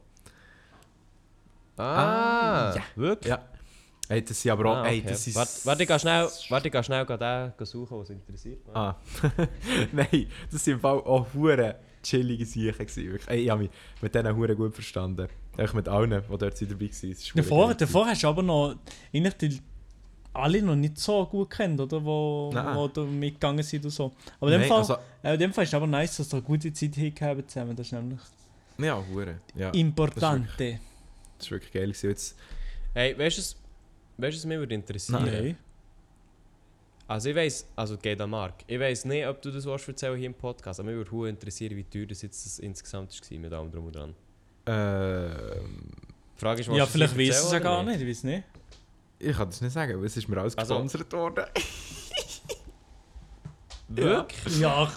Ah, ja. wirklich? Ja. Hey, das sind aber auch... Ah, okay. das ist... Warte, warte, ich gehe schnell, warte, ich gehe schnell den suchen, was interessiert. Ah. *laughs* Nein, das sind im Fall auch hure chillige Sachen wirklich. Ey, ich habe mich mit denen hure gut verstanden. Eigentlich mit allen, die dort dabei waren. Ist Davor, geil davor hast du aber noch eigentlich die alle noch nicht so gut kennt, oder? Wo, Nein. wo da mitgegangen sind und so. Aber in dem, Nein, Fall, also- äh, in dem Fall ist es aber nice, dass da eine gute Zeit hingehabt zusammen. Das ist nämlich Ja, hure. Ja, Importante. das ist wirklich geil gewesen. Jetzt... Hey, weißt du, weißt du, was mich würde interessieren? Nein. Also ich weiss, also geht an Mark. Ich weiss nicht, ob du das willst erzählen hier im Podcast, aber mich würde hure interessieren, wie teuer das jetzt das insgesamt war mit allem drum und dran. Ähm... Die Frage ist, Ja, willst du vielleicht weiß es ja gar nicht, ich weiß nicht. Ich kann das nicht sagen, weil es ist mir alles Also- gesponsert worden. *laughs* Wirklich? Ja,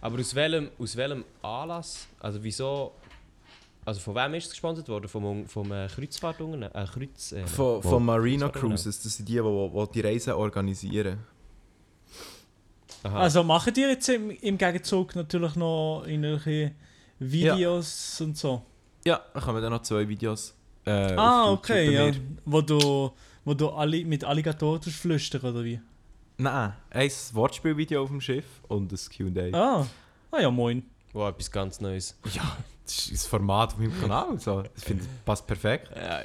Aber aus welchem, aus welchem Anlass? Also wieso... Also von wem ist es gesponsert worden? Vom, vom äh, Kreuzfahrtunternehmen? Äh, Kreuz... Äh, Von, von Marina? Cruises, das sind die, die, die, die Reisen organisieren. Aha. also machen die jetzt im, im Gegenzug natürlich noch irgendwelche Videos und so? Ja, dann kommen dann noch zwei Videos. Äh, ah, okay, ja. Wo du, wo du alle, mit Alligatoren flüstern oder wie? Nein, ein Wortspielvideo auf dem Schiff und ein Q&A. Ah, ah ja, moin. Wow, etwas ganz Neues. Ja, das ist das Format auf meinem Kanal. So. Ich finde, das passt perfekt. Ja,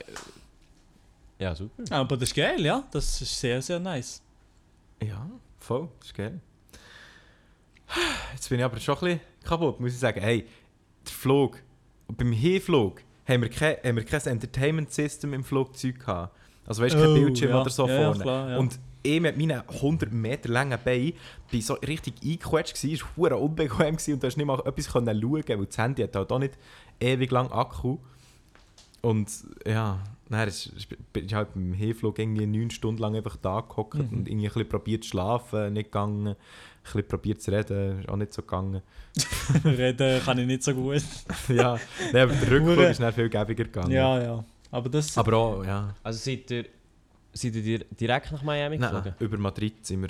ja super. Aber das ist geil, ja. Das ist sehr, sehr nice. Ja, voll, das ist geil. Jetzt bin ich aber schon ein bisschen kaputt, muss ich sagen. Hey, der Flug, beim Hinflug haben wir kein, haben wir kein Entertainment-System im Flugzeug gehabt. Also weißt du, kein Oh, Bildschirm ja. oder so Ja, ja, vorne. klar, ja. Und ich mit meinen 100 Meter langen Beinen bin so richtig eingequetscht gewesen, es war unbequem gewesen und du hast nicht mal etwas können schauen, weil das Handy hat halt auch nicht ewig lang Akku. Und ja, dann ist, bin ich halt beim Hinflug irgendwie neun Stunden lang einfach da gehockt Mhm. und irgendwie ein bisschen probiert zu schlafen, nicht gegangen. Ein bisschen probiert zu reden, ist auch nicht so gegangen. *laughs* Reden kann ich nicht so gut. *laughs* ja, nee, aber der Rückflug ist dann viel gäbiger gegangen. Ja, ja. Aber das. Aber auch, ja. Also seid ihr, seid ihr dir- direkt nach Miami Nein, geflogen? über Madrid sind wir.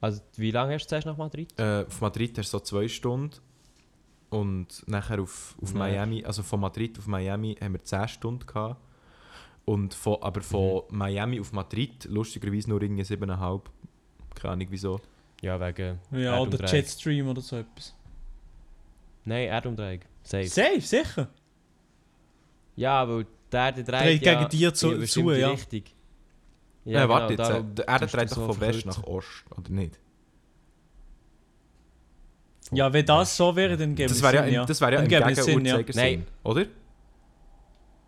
Also wie lange hast du zuerst nach Madrid? Äh, auf Madrid hast du so zwei Stunden. Und nachher auf, auf Nein. Miami, also von Madrid auf Miami haben wir 10 Stunden gehabt. Und von, aber von Miami auf Madrid lustigerweise nur irgendwie 7,5. Keine Ahnung wieso. Ja, wegen ja, oder. Jetstream oder so etwas. Nein, Erdumdrehung. Safe. Safe, sicher. Ja, weil der, der dreht Dreht ja gegen dir zu- bestimmte zu, ja. Richtung. Ja, warte jetzt. darum äh, der du dreht so doch von West nach Ost, oder nicht? Ja, wenn das so wäre, dann gäbe Das es wäre ja, Sinn, im- das wär ja Dann im ja. Gegenuhrzeigersinn, Nein. oder?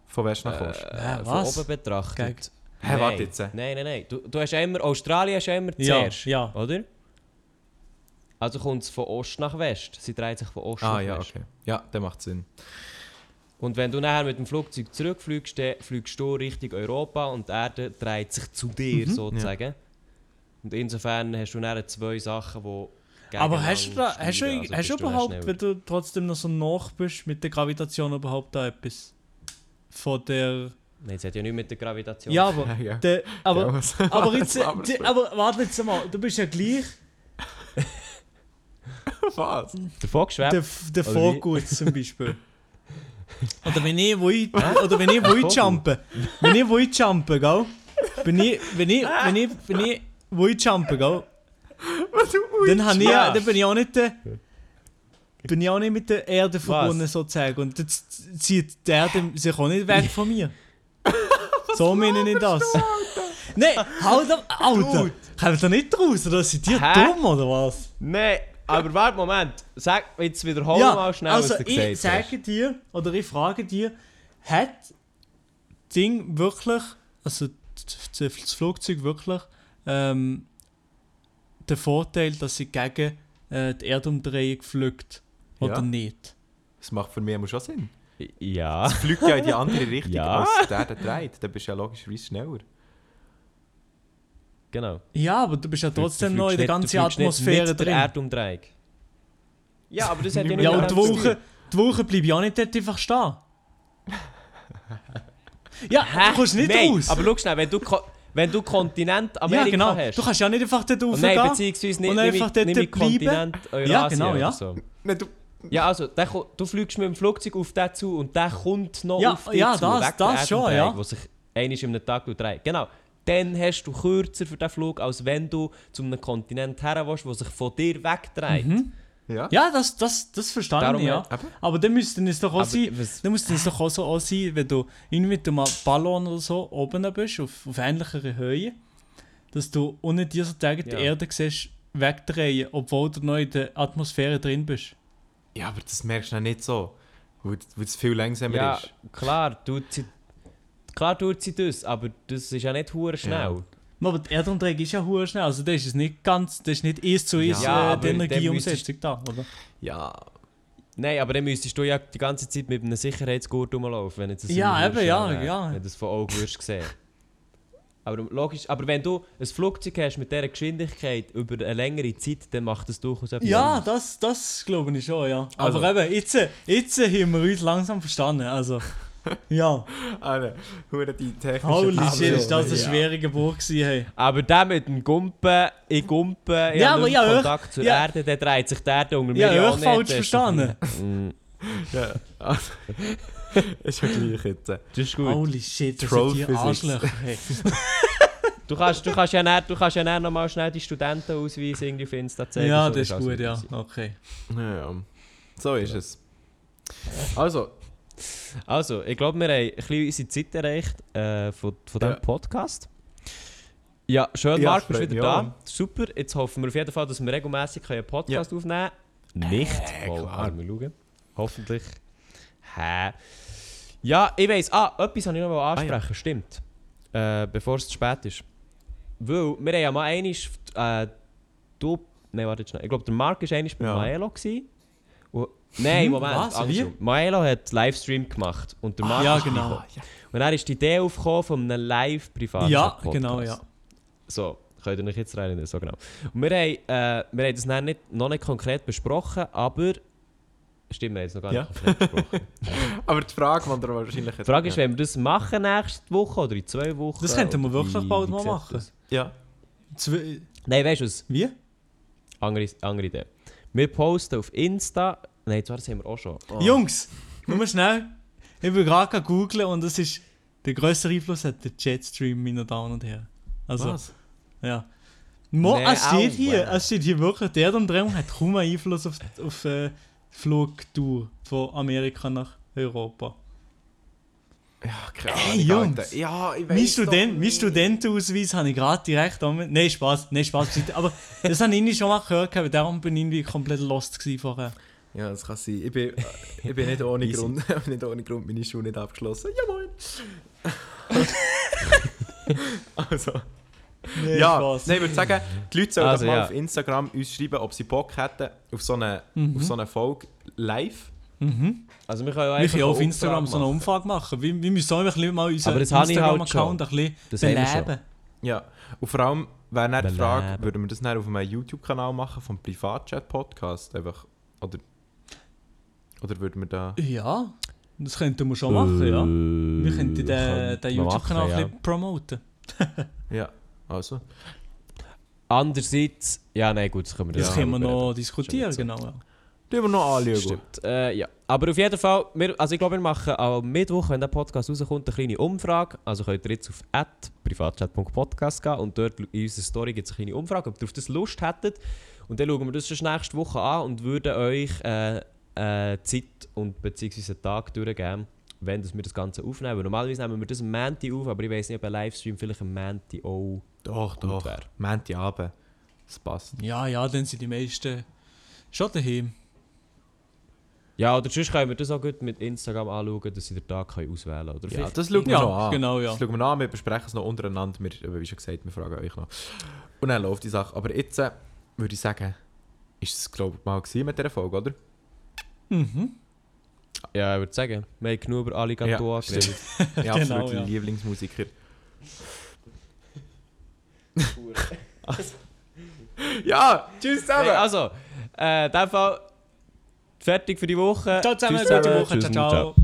Von West nach Ost. Äh, von was? oben betrachtet. Gegen- Hä, Nein. warte jetzt. äh. Nein, nein, nein. Du, du hast ja immer, Australien hast ja immer Ja, zuerst, ja. oder? Also kommt es von Ost nach West. Sie dreht sich von Ost Ah nach ja, West. okay. Ja, der macht Sinn. Und wenn du nachher mit dem Flugzeug zurückfliegst, dann fliegst du Richtung Europa und die Erde dreht sich zu dir Mhm. sozusagen. Und insofern hast du dann zwei Sachen, die Aber hast du, da, hast du, also hast du überhaupt, schneller. wenn du trotzdem noch so nach bist, mit der Gravitation überhaupt da etwas? Von der. Nein, es hat ja nichts mit der Gravitation. Ja, aber. *laughs* Ja. Der, aber, Ja, was- *laughs* aber, jetzt, *laughs* aber- die, aber warte jetzt mal, du bist ja gleich Was? Davon geschwebt. der, der? Fokus zum Beispiel. Oder wenn ich wo ich, oder wenn ich wo ich jumpe, wenn ich wo ich jumpe, gell? Wenn ich, wenn ich, wenn ich, wenn ich wo ich jumpe, gell? Dann, habe ich, ja- dann bin ich auch nicht der, bin ich auch nicht mit der Erde verbunden sozusagen. Und jetzt zieht die Erde sich auch nicht weg von mir. *laughs* So meine ich das. Nein, halt doch, Alter! Kommt da nicht raus, oder sind die Hä? dumm oder was? Nein, aber warte, Moment. Sag, jetzt wiederhol mal schnell, also was du ich gesagt hast. sage dir, oder ich frage dir, hat das Ding wirklich, also das Flugzeug wirklich, ähm, den Vorteil, dass sie gegen äh, die Erdumdrehung fliegt? Oder Ja. nicht? Das macht für mich schon Sinn. Ja. Es fliegt ja in die andere Richtung, *laughs* Ja. als der, der dreht. Dann bist du ja logischerweise schneller. Genau. Ja, aber du bist ja trotzdem noch in der nicht- ganzen nicht Atmosphäre mit der drin. Erdumdrehung. Ja, aber das hat ja nicht Ja, und die. Woche, die Woche bleibe ich auch nicht dort einfach stehen. *laughs* Ja, du kommst nicht Nein, raus. aber schau schnell, wenn du, wenn du Kontinent Ja, Amerika genau. hast. Du kannst ja nicht einfach dort Und raufgehen. Nein, beziehungsweise nicht und einfach dort bleiben. Kontinent Eurasien Ja, genau, ja. so. Wenn du, Ja, also, der, du fliegst mit dem Flugzeug auf den zu und der kommt noch Ja, auf dich ja, zu, das- das schon, ja. wo sich einmal in einem Tag dreht. Genau. Dann hast du kürzer für den Flug, als wenn du zu einem Kontinent her willst, der sich von dir wegdreht. Mhm. ja, Ja, das, das, das verstehe Darum ich, ja. ja. Aber dann müsste es doch auch Aber sein, was- dann müsste es doch auch so auch sein, wenn du irgendwie mit einem Ballon oder so oben bist, auf, auf ähnlicher Höhe, dass du ohne dieser Tage die Ja. Erde siehst, wegdrehen, obwohl du noch in der Atmosphäre drin bist. ja, aber das merkst du noch nicht so. Weil, es viel langsamer Ja, ist. klar, tut sie, klar tut sie das, aber das ist ja nicht hure schnell. Aber die Erdumdrehung ist ja hure schnell, also das ist nicht ganz, das ist nicht eins zu eins Ja, äh, aber die Energieumsetzung da, oder? Ja, Nein, aber dann müsstest du ja die ganze Zeit mit einem Sicherheitsgurt rumlaufen, wenn jetzt das Ja, eben, ja, wäre, ja. Wenn du das von Augen würdest sehen. Aber logisch, aber wenn du ein Flugzeug hast mit dieser Geschwindigkeit über eine längere Zeit, dann macht das durchaus etwas Ja, das, das glaube ich schon, ja. Also- Aber eben, jetzt, jetzt haben wir uns langsam verstanden, also... Ja, *laughs* eine hure die technische holy shit, ist das eine Ja. schwere Geburt gewesen, hey. Aber der mit dem Gumpen, ich Gumpen, ich Ja, habe nicht ja, Kontakt zur ja. Erde, der dreht sich der unter mir Ja, nicht, falsch verstanden. *laughs* Ja, also, *laughs* ist ja gleich jetzt. Das ist gut. Holy shit, das Troll sind die. Arschlöcher, hey. Du kannst, du kannst ja näher, du kannst ja näher noch mal schnell die Studentenausweise irgendwie auf Insta zeigen. Ja, so, das ist gut, ja. Okay. Ja, ja. So ist es. Also, Also, ich glaube, wir haben ein bisschen unsere Zeit erreicht äh, von, von diesem Ja. Podcast. Ja, schön, Ja, Marc, bist wieder da. Super, jetzt hoffen wir auf jeden Fall, dass wir regelmäßig einen Podcast aufnehmen können. Nicht, Äh, mal, klar. mal schauen. Hoffentlich. Hä? Ja, ich weiss. Ah, etwas wollte ich noch mal ansprechen, stimmt. Äh, bevor es zu spät ist. Weil, wir haben ja mal einmal... Äh, du... Nein, warte jetzt schnell. Ich glaube, der Marc war einmal bei Ja. Maelo. Gewesen. Nein, Hm, Moment. was? andersrum. Maelo hat Livestream gemacht und der Marc ja, ist genau. reingekommen. Und dann ist die Idee aufgekommen von einem live-privaten Ja, Podcast. genau, ja. So, könnt ihr euch jetzt rein, so genau. Und wir haben, äh, wir haben das dann nicht, noch nicht konkret besprochen, aber... Stimmt, wir haben es noch gar Ja. nicht konkret besprochen. *laughs* aber die Frage, die ihr wahrscheinlich... Die Frage ist, wenn wir das machen nächste Woche oder in zwei Wochen... Das könnten wir wirklich wie- bald mal machen. das? Ja. Zwei, Nein, weißt du was? wie? Andere, andere Idee. Wir posten auf Insta... Nein, zwar das haben wir auch schon. Oh. Jungs, nur schnell. Ich will gerade googeln und das ist... Der grösste Einfluss hat der Jetstream, meine Damen und Herren. Also, Was? ja. Mo, Nee, es steht hier, äh. es steht hier wirklich, die Erdumdrehung hat kaum einen Einfluss auf, auf äh, Flugtour von Amerika nach Europa. Ja, keine Ey, Ahnung, Jungs. Alter. Ja, ich weiß Mein, Student, mein. Studentenausweis habe ich gerade direkt an mir. Nein, Spaß, nein, Spaß. Aber das habe ich schon mal gehört, darum bin ich irgendwie komplett lost gewesen vorher. Ja, das kann sein. Ich bin, ich bin nicht ohne. *laughs* Grund, *laughs* nicht ohne Grund meine Schule nicht abgeschlossen. Ja, moin. *laughs* also, Nee, ja, Spaß. nein, ich würde sagen, die Leute sollen Also, doch mal ja. auf Instagram uns schreiben, ob sie Bock hätten auf so eine, Mhm. auf so eine Folge live. Mhm. Also wir können ja Wir einfach können auf Instagram so eine Umfrage machen. Wir, wir müssen auch ein bisschen mal unseren halt Instagram-Account ein bisschen beleben. Ja, und vor allem wäre dann die Frage, Beleben. würden wir das dann auf einem YouTube-Kanal machen, vom Privatchat-Podcast? Einfach, oder, oder würden wir da... Ja, das könnten wir schon machen, ja. Wir könnten den, den man YouTube-Kanal ja. bisschen promoten. *laughs* Ja, also. Andererseits... Ja, nein, gut, das können wir Das können wir noch diskutieren, genau. Ja. Die wir noch anschauen. Stimmt. Äh, ja. Aber auf jeden Fall, wir, also ich glaube, wir machen am Mittwoch, wenn der Podcast rauskommt, eine kleine Umfrage. Also könnt ihr jetzt auf privatchat.podcast gehen und dort in unserer Story gibt es eine kleine Umfrage, ob ihr auf das Lust hättet. Und dann schauen wir das schon nächste Woche an und würden euch äh, äh, Zeit und beziehungsweise einen Tag durchgeben, wenn das wir das Ganze aufnehmen. Normalerweise nehmen wir das am Montag auf, aber ich weiß nicht, ob ein Livestream vielleicht am Montag auch Doch, gut doch. wäre. Montagabend. Das passt. ja, ja, dann sind die meisten schon daheim. Ja, oder sonst können wir das auch gut mit Instagram anschauen, dass sie den Tag können auswählen können. Oder Ja, das schauen wir Ja, noch an. genau, ja. Das schauen wir noch an, wir besprechen es noch untereinander. Wir, wie schon gesagt, wir fragen euch noch. Und dann läuft die Sache. Aber jetzt äh, würde ich sagen, ist es glaube ich mal gewesen mit dieser Folge, oder? Mhm. Ja, ich würde sagen, wir haben genug über Alligator ja, geredet. *laughs* Ja, genau, absolut ja. Lieblingsmusiker. *laughs* ja, tschüss zusammen! Hey, also, äh, in Fall fertig für die Woche. Ciao zusammen, tschüss gute Woche, tschüss, ciao. ciao.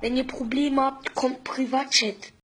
Wenn ihr Probleme habt, kommt Privatchat.